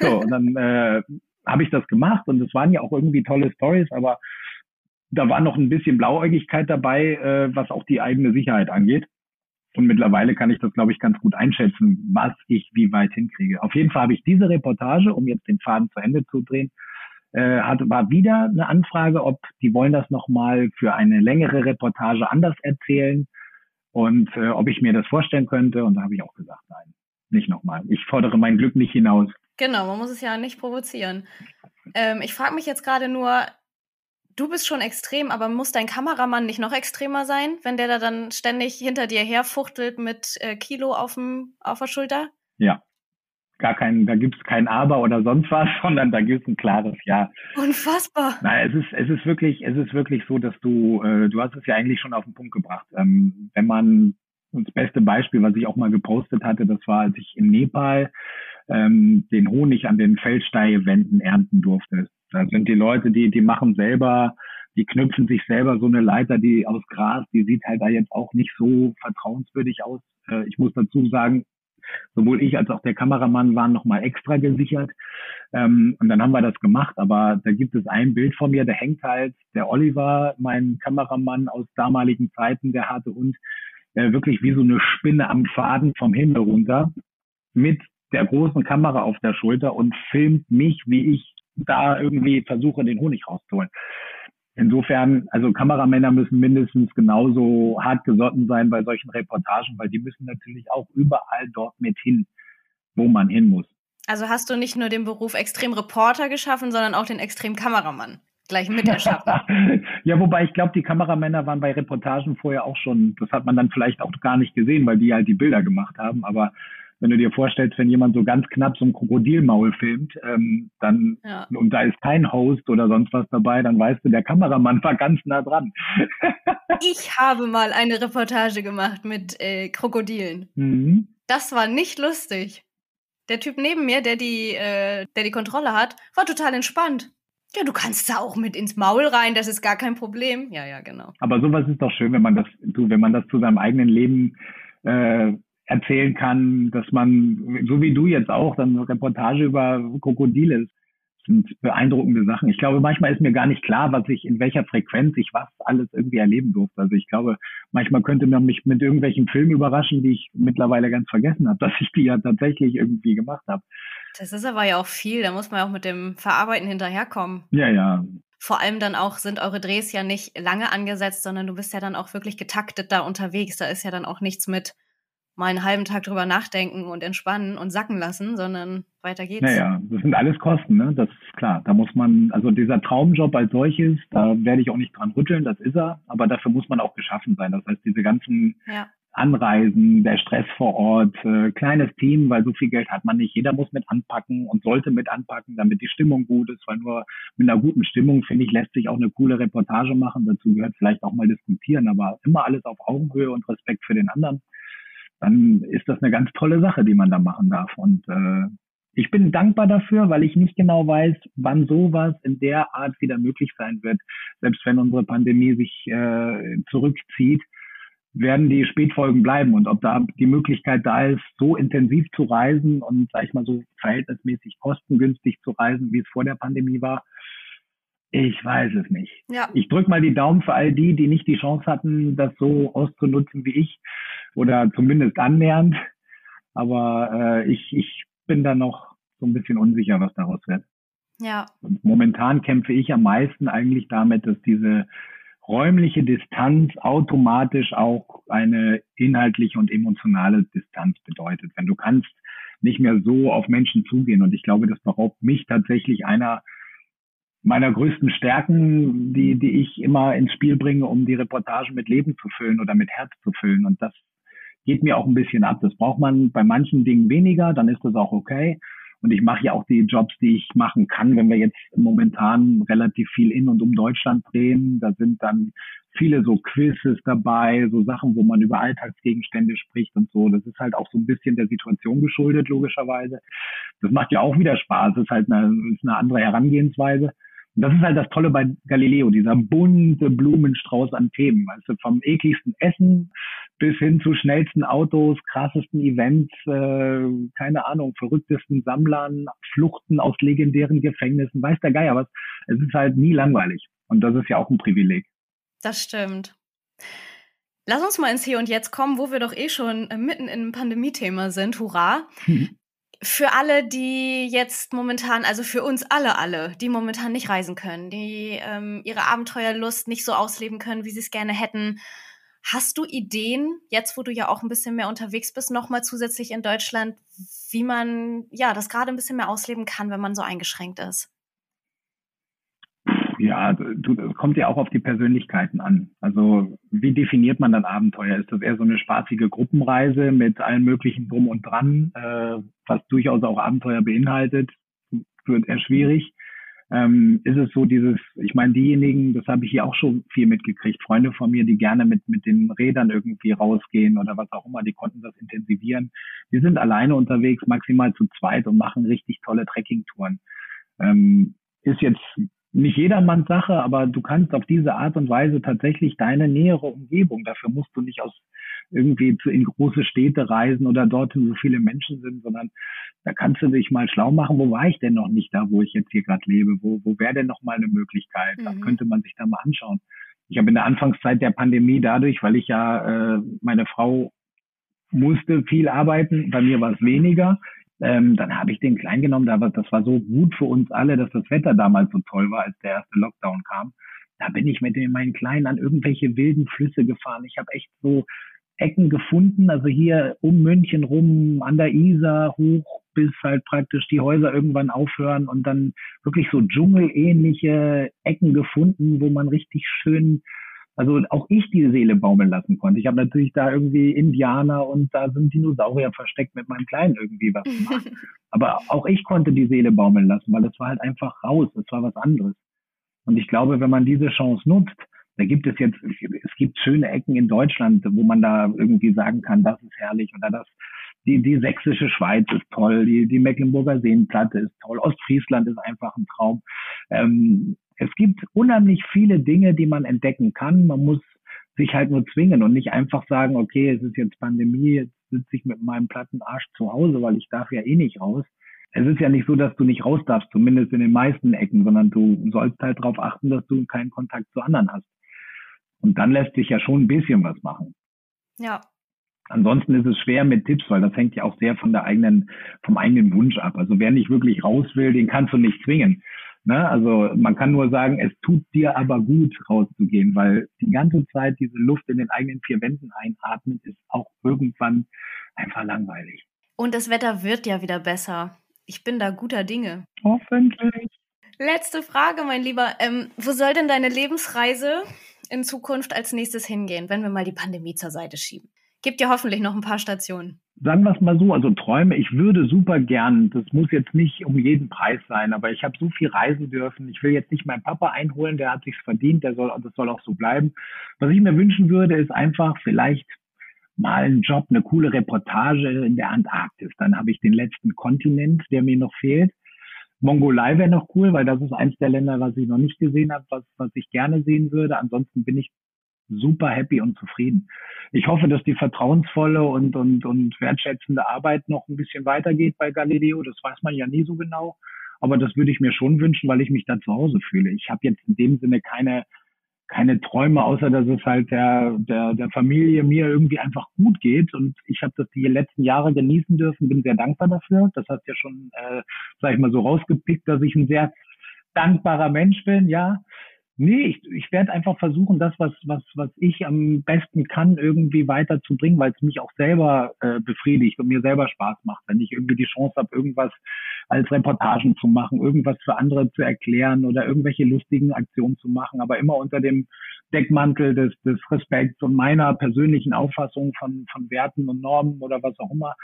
So, und dann äh, habe ich das gemacht und es waren ja auch irgendwie tolle Stories, aber da war noch ein bisschen Blauäugigkeit dabei, äh, was auch die eigene Sicherheit angeht. Und mittlerweile kann ich das, glaube ich, ganz gut einschätzen, was ich wie weit hinkriege. Auf jeden Fall habe ich diese Reportage, um jetzt den Faden zu Ende zu drehen, äh, hat, war wieder eine Anfrage, ob die wollen das nochmal für eine längere Reportage anders erzählen und äh, ob ich mir das vorstellen könnte. Und da habe ich auch gesagt, nein, nicht nochmal. Ich fordere mein Glück nicht hinaus. Genau, man muss es ja nicht provozieren. Ähm, ich frage mich jetzt gerade nur, du bist schon extrem, aber muss dein Kameramann nicht noch extremer sein, wenn der da dann ständig hinter dir herfuchtelt mit äh, Kilo aufm, auf der Schulter? Ja. Gar kein, da gibt's kein Aber oder sonst was, sondern da gibt's ein klares Ja. Unfassbar. Nein, es ist, es ist wirklich, es ist wirklich so, dass du, äh, du hast es ja eigentlich schon auf den Punkt gebracht. Ähm, wenn man, das beste Beispiel, was ich auch mal gepostet hatte, das war, als ich in Nepal ähm, den Honig an den Feldsteigewänden ernten durfte. Da sind die Leute, die, die machen selber, die knüpfen sich selber so eine Leiter, die aus Gras, die sieht halt da jetzt auch nicht so vertrauenswürdig aus. Äh, ich muss dazu sagen, sowohl ich als auch der Kameramann waren nochmal extra gesichert. Ähm, und dann haben wir das gemacht. Aber da gibt es ein Bild von mir, da hängt halt der Oliver, mein Kameramann aus damaligen Zeiten, der harte Hund, äh, wirklich wie so eine Spinne am Faden vom Himmel runter mit der großen Kamera auf der Schulter und filmt mich, wie ich da irgendwie versuche, den Honig rauszuholen. Insofern, also Kameramänner müssen mindestens genauso hart gesotten sein bei solchen Reportagen, weil die müssen natürlich auch überall dort mit hin, wo man hin muss. Also hast du nicht nur den Beruf Extremreporter geschaffen, sondern auch den Extremkameramann gleich mit erschaffen. ja, wobei ich glaube, die Kameramänner waren bei Reportagen vorher auch schon, das hat man dann vielleicht auch gar nicht gesehen, weil die halt die Bilder gemacht haben, aber wenn du dir vorstellst, wenn jemand so ganz knapp so ein Krokodilmaul filmt, ähm, dann ja. und da ist kein Host oder sonst was dabei, dann weißt du, der Kameramann war ganz nah dran. ich habe mal eine Reportage gemacht mit äh, Krokodilen. Mhm. Das war nicht lustig. Der Typ neben mir, der die, äh, der die Kontrolle hat, war total entspannt. Ja, du kannst da auch mit ins Maul rein, das ist gar kein Problem. Ja, ja, genau. Aber sowas ist doch schön, wenn man das, du, wenn man das zu seinem eigenen Leben äh, erzählen kann, dass man, so wie du jetzt auch, dann eine Reportage über Krokodile sind beeindruckende Sachen. Ich glaube, manchmal ist mir gar nicht klar, was ich, in welcher Frequenz ich was alles irgendwie erleben durfte. Also ich glaube, manchmal könnte man mich mit irgendwelchen Filmen überraschen, die ich mittlerweile ganz vergessen habe, dass ich die ja tatsächlich irgendwie gemacht habe. Das ist aber ja auch viel, da muss man ja auch mit dem Verarbeiten hinterherkommen. Ja, ja. Vor allem dann auch sind eure Drehs ja nicht lange angesetzt, sondern du bist ja dann auch wirklich getaktet da unterwegs. Da ist ja dann auch nichts mit mal einen halben Tag drüber nachdenken und entspannen und sacken lassen, sondern weiter geht's. Naja, das sind alles Kosten, ne? Das ist klar. Da muss man, also dieser Traumjob als solches, da werde ich auch nicht dran rütteln, das ist er, aber dafür muss man auch geschaffen sein. Das heißt, diese ganzen ja. Anreisen, der Stress vor Ort, äh, kleines Team, weil so viel Geld hat man nicht. Jeder muss mit anpacken und sollte mit anpacken, damit die Stimmung gut ist, weil nur mit einer guten Stimmung, finde ich, lässt sich auch eine coole Reportage machen. Dazu gehört vielleicht auch mal diskutieren, aber immer alles auf Augenhöhe und Respekt für den anderen dann ist das eine ganz tolle Sache, die man da machen darf. Und äh, ich bin dankbar dafür, weil ich nicht genau weiß, wann sowas in der Art wieder möglich sein wird. Selbst wenn unsere Pandemie sich äh, zurückzieht, werden die Spätfolgen bleiben. Und ob da die Möglichkeit da ist, so intensiv zu reisen und, sag ich mal, so verhältnismäßig kostengünstig zu reisen, wie es vor der Pandemie war, ich weiß es nicht. Ja. Ich drücke mal die Daumen für all die, die nicht die Chance hatten, das so auszunutzen wie ich oder zumindest annähernd. Aber äh, ich, ich bin da noch so ein bisschen unsicher, was daraus wird. Ja. Und momentan kämpfe ich am meisten eigentlich damit, dass diese räumliche Distanz automatisch auch eine inhaltliche und emotionale Distanz bedeutet. Wenn du kannst nicht mehr so auf Menschen zugehen und ich glaube, das beraubt mich tatsächlich einer meiner größten Stärken, die, die ich immer ins Spiel bringe, um die Reportagen mit Leben zu füllen oder mit Herz zu füllen. Und das geht mir auch ein bisschen ab. Das braucht man bei manchen Dingen weniger, dann ist das auch okay. Und ich mache ja auch die Jobs, die ich machen kann, wenn wir jetzt momentan relativ viel in und um Deutschland drehen. Da sind dann viele so Quizzes dabei, so Sachen, wo man über Alltagsgegenstände spricht und so. Das ist halt auch so ein bisschen der Situation geschuldet, logischerweise. Das macht ja auch wieder Spaß. Das ist halt eine, ist eine andere Herangehensweise. Und das ist halt das Tolle bei Galileo, dieser bunte Blumenstrauß an Themen. Also vom ekligsten Essen bis hin zu schnellsten Autos, krassesten Events, äh, keine Ahnung, verrücktesten Sammlern, Fluchten aus legendären Gefängnissen, weiß der Geier was. Es ist halt nie langweilig. Und das ist ja auch ein Privileg. Das stimmt. Lass uns mal ins Hier und Jetzt kommen, wo wir doch eh schon mitten im Pandemie-Thema sind. Hurra! für alle, die jetzt momentan, also für uns alle, alle, die momentan nicht reisen können, die ähm, ihre Abenteuerlust nicht so ausleben können, wie sie es gerne hätten. Hast du Ideen, jetzt wo du ja auch ein bisschen mehr unterwegs bist, nochmal zusätzlich in Deutschland, wie man ja das gerade ein bisschen mehr ausleben kann, wenn man so eingeschränkt ist? Ja, du, kommt ja auch auf die Persönlichkeiten an. Also wie definiert man dann Abenteuer? Ist das eher so eine spaßige Gruppenreise mit allen möglichen Drum und Dran, äh, was durchaus auch Abenteuer beinhaltet? Wird eher schwierig. Ähm, ist es so dieses, ich meine, diejenigen, das habe ich hier auch schon viel mitgekriegt, Freunde von mir, die gerne mit, mit den Rädern irgendwie rausgehen oder was auch immer, die konnten das intensivieren. Die sind alleine unterwegs, maximal zu zweit und machen richtig tolle Trekkingtouren. Ähm, ist jetzt nicht jedermanns Sache, aber du kannst auf diese Art und Weise tatsächlich deine nähere Umgebung, dafür musst du nicht aus irgendwie zu, in große Städte reisen oder dorthin, wo viele Menschen sind, sondern da kannst du dich mal schlau machen, wo war ich denn noch nicht da, wo ich jetzt hier gerade lebe, wo, wo wäre denn noch mal eine Möglichkeit, mhm. könnte man sich da mal anschauen. Ich habe in der Anfangszeit der Pandemie dadurch, weil ich ja, äh, meine Frau musste viel arbeiten, bei mir war es weniger, ähm, dann habe ich den klein genommen. Da war, das war so gut für uns alle, dass das Wetter damals so toll war, als der erste Lockdown kam. Da bin ich mit den, meinen Kleinen an irgendwelche wilden Flüsse gefahren. Ich habe echt so Ecken gefunden, also hier um München rum, an der Isar hoch, bis halt praktisch die Häuser irgendwann aufhören und dann wirklich so dschungelähnliche Ecken gefunden, wo man richtig schön Also auch ich die Seele baumeln lassen konnte. Ich habe natürlich da irgendwie Indianer und da sind Dinosaurier versteckt mit meinem Kleinen irgendwie was gemacht. Aber auch ich konnte die Seele baumeln lassen, weil es war halt einfach raus. Es war was anderes. Und ich glaube, wenn man diese Chance nutzt, da gibt es jetzt, es gibt schöne Ecken in Deutschland, wo man da irgendwie sagen kann, das ist herrlich oder das, die, die sächsische Schweiz ist toll, die, die Mecklenburger Seenplatte ist toll, Ostfriesland ist einfach ein Traum. Ähm, es gibt unheimlich viele Dinge, die man entdecken kann. Man muss sich halt nur zwingen und nicht einfach sagen, okay, es ist jetzt Pandemie, jetzt sitze ich mit meinem platten Arsch zu Hause, weil ich darf ja eh nicht raus. Es ist ja nicht so, dass du nicht raus darfst, zumindest in den meisten Ecken, sondern du sollst halt darauf achten, dass du keinen Kontakt zu anderen hast. Und dann lässt sich ja schon ein bisschen was machen. Ja. Ansonsten ist es schwer mit Tipps, weil das hängt ja auch sehr von der eigenen, vom eigenen Wunsch ab. Also wer nicht wirklich raus will, den kannst du nicht zwingen. Ne? Also man kann nur sagen, es tut dir aber gut, rauszugehen, weil die ganze Zeit diese Luft in den eigenen vier Wänden einatmen, ist auch irgendwann einfach langweilig. Und das Wetter wird ja wieder besser. Ich bin da guter Dinge. Hoffentlich. Letzte Frage, mein Lieber. Ähm, wo soll denn deine Lebensreise in Zukunft als nächstes hingehen, wenn wir mal die Pandemie zur Seite schieben? Gibt ja hoffentlich noch ein paar Stationen sagen wir es mal so, also Träume, ich würde super gern, das muss jetzt nicht um jeden Preis sein, aber ich habe so viel reisen dürfen. Ich will jetzt nicht meinen Papa einholen, der hat sich's verdient, der soll, das soll auch so bleiben. Was ich mir wünschen würde, ist einfach vielleicht mal einen Job, eine coole Reportage in der Antarktis. Dann habe ich den letzten Kontinent, der mir noch fehlt. Mongolei wäre noch cool, weil das ist eins der Länder, was ich noch nicht gesehen habe, was, was ich gerne sehen würde. Ansonsten bin ich super happy und zufrieden. Ich hoffe, dass die vertrauensvolle und, und, und wertschätzende Arbeit noch ein bisschen weitergeht bei Galileo. Das weiß man ja nie so genau. Aber das würde ich mir schon wünschen, weil ich mich da zu Hause fühle. Ich habe jetzt in dem Sinne keine, keine Träume, außer dass es halt der, der, der Familie mir irgendwie einfach gut geht. Und ich habe das die letzten Jahre genießen dürfen, bin sehr dankbar dafür. Das hast ja schon, äh, sag ich mal, so rausgepickt, dass ich ein sehr dankbarer Mensch bin, ja. Nee, ich, ich werde einfach versuchen, das, was, was, was ich am besten kann, irgendwie weiterzubringen, weil es mich auch selber äh, befriedigt und mir selber Spaß macht, wenn ich irgendwie die Chance habe, irgendwas als Reportagen zu machen, irgendwas für andere zu erklären oder irgendwelche lustigen Aktionen zu machen, aber immer unter dem Deckmantel des, des Respekts und meiner persönlichen Auffassung von, von Werten und Normen oder was auch immer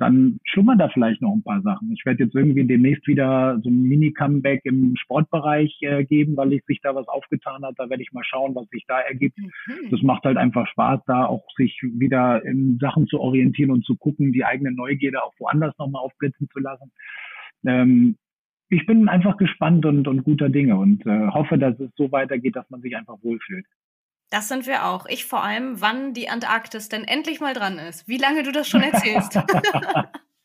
dann schlummern da vielleicht noch ein paar Sachen. Ich werde jetzt irgendwie demnächst wieder so ein Mini-Comeback im Sportbereich äh, geben, weil ich sich da was aufgetan hat. Da werde ich mal schauen, was sich da ergibt. Mhm. Das macht halt einfach Spaß, da auch sich wieder in Sachen zu orientieren und zu gucken, die eigene Neugierde auch woanders nochmal aufblitzen zu lassen. Ähm, ich bin einfach gespannt und, und guter Dinge und äh, hoffe, dass es so weitergeht, dass man sich einfach wohlfühlt. Das sind wir auch. Ich vor allem, wann die Antarktis denn endlich mal dran ist. Wie lange du das schon erzählst.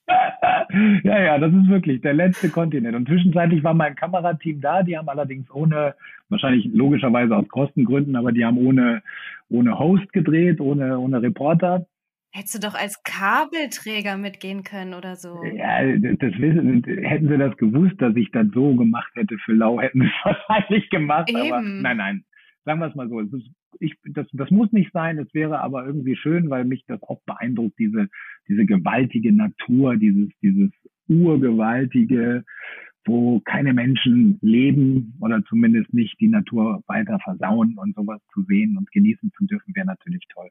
ja, ja, das ist wirklich der letzte Kontinent. Und zwischenzeitlich war mein Kamerateam da. Die haben allerdings ohne, wahrscheinlich logischerweise aus Kostengründen, aber die haben ohne, ohne Host gedreht, ohne, ohne Reporter. Hättest du doch als Kabelträger mitgehen können oder so. Ja, das wissen, hätten sie das gewusst, dass ich das so gemacht hätte für Lau, hätten sie es wahrscheinlich gemacht. Eben. Aber nein, nein. Sagen wir es mal so. Es ist ich, das, das muss nicht sein, es wäre aber irgendwie schön, weil mich das auch beeindruckt, diese, diese gewaltige Natur, dieses, dieses urgewaltige, wo keine Menschen leben oder zumindest nicht die Natur weiter versauen und sowas zu sehen und genießen zu dürfen, wäre natürlich toll.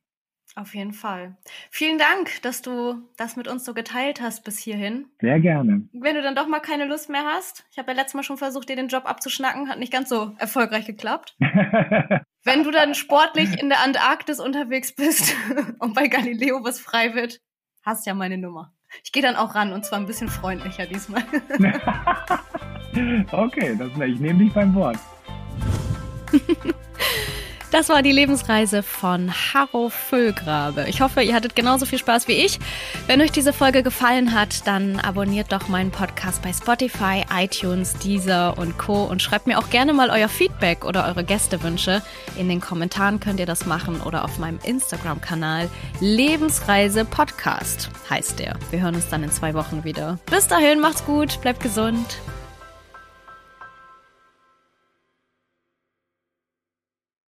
Auf jeden Fall. Vielen Dank, dass du das mit uns so geteilt hast bis hierhin. Sehr gerne. Wenn du dann doch mal keine Lust mehr hast, ich habe ja letztes Mal schon versucht, dir den Job abzuschnacken, hat nicht ganz so erfolgreich geklappt. Wenn du dann sportlich in der Antarktis unterwegs bist und bei Galileo was frei wird, hast ja meine Nummer. Ich gehe dann auch ran und zwar ein bisschen freundlicher diesmal. okay, das, ich nehme dich beim Wort. Das war die Lebensreise von Harro Füllgrabe. Ich hoffe, ihr hattet genauso viel Spaß wie ich. Wenn euch diese Folge gefallen hat, dann abonniert doch meinen Podcast bei Spotify, iTunes, Deezer und Co. und schreibt mir auch gerne mal euer Feedback oder eure Gästewünsche. In den Kommentaren könnt ihr das machen oder auf meinem Instagram-Kanal Lebensreise Podcast heißt der. Wir hören uns dann in zwei Wochen wieder. Bis dahin, macht's gut, bleibt gesund.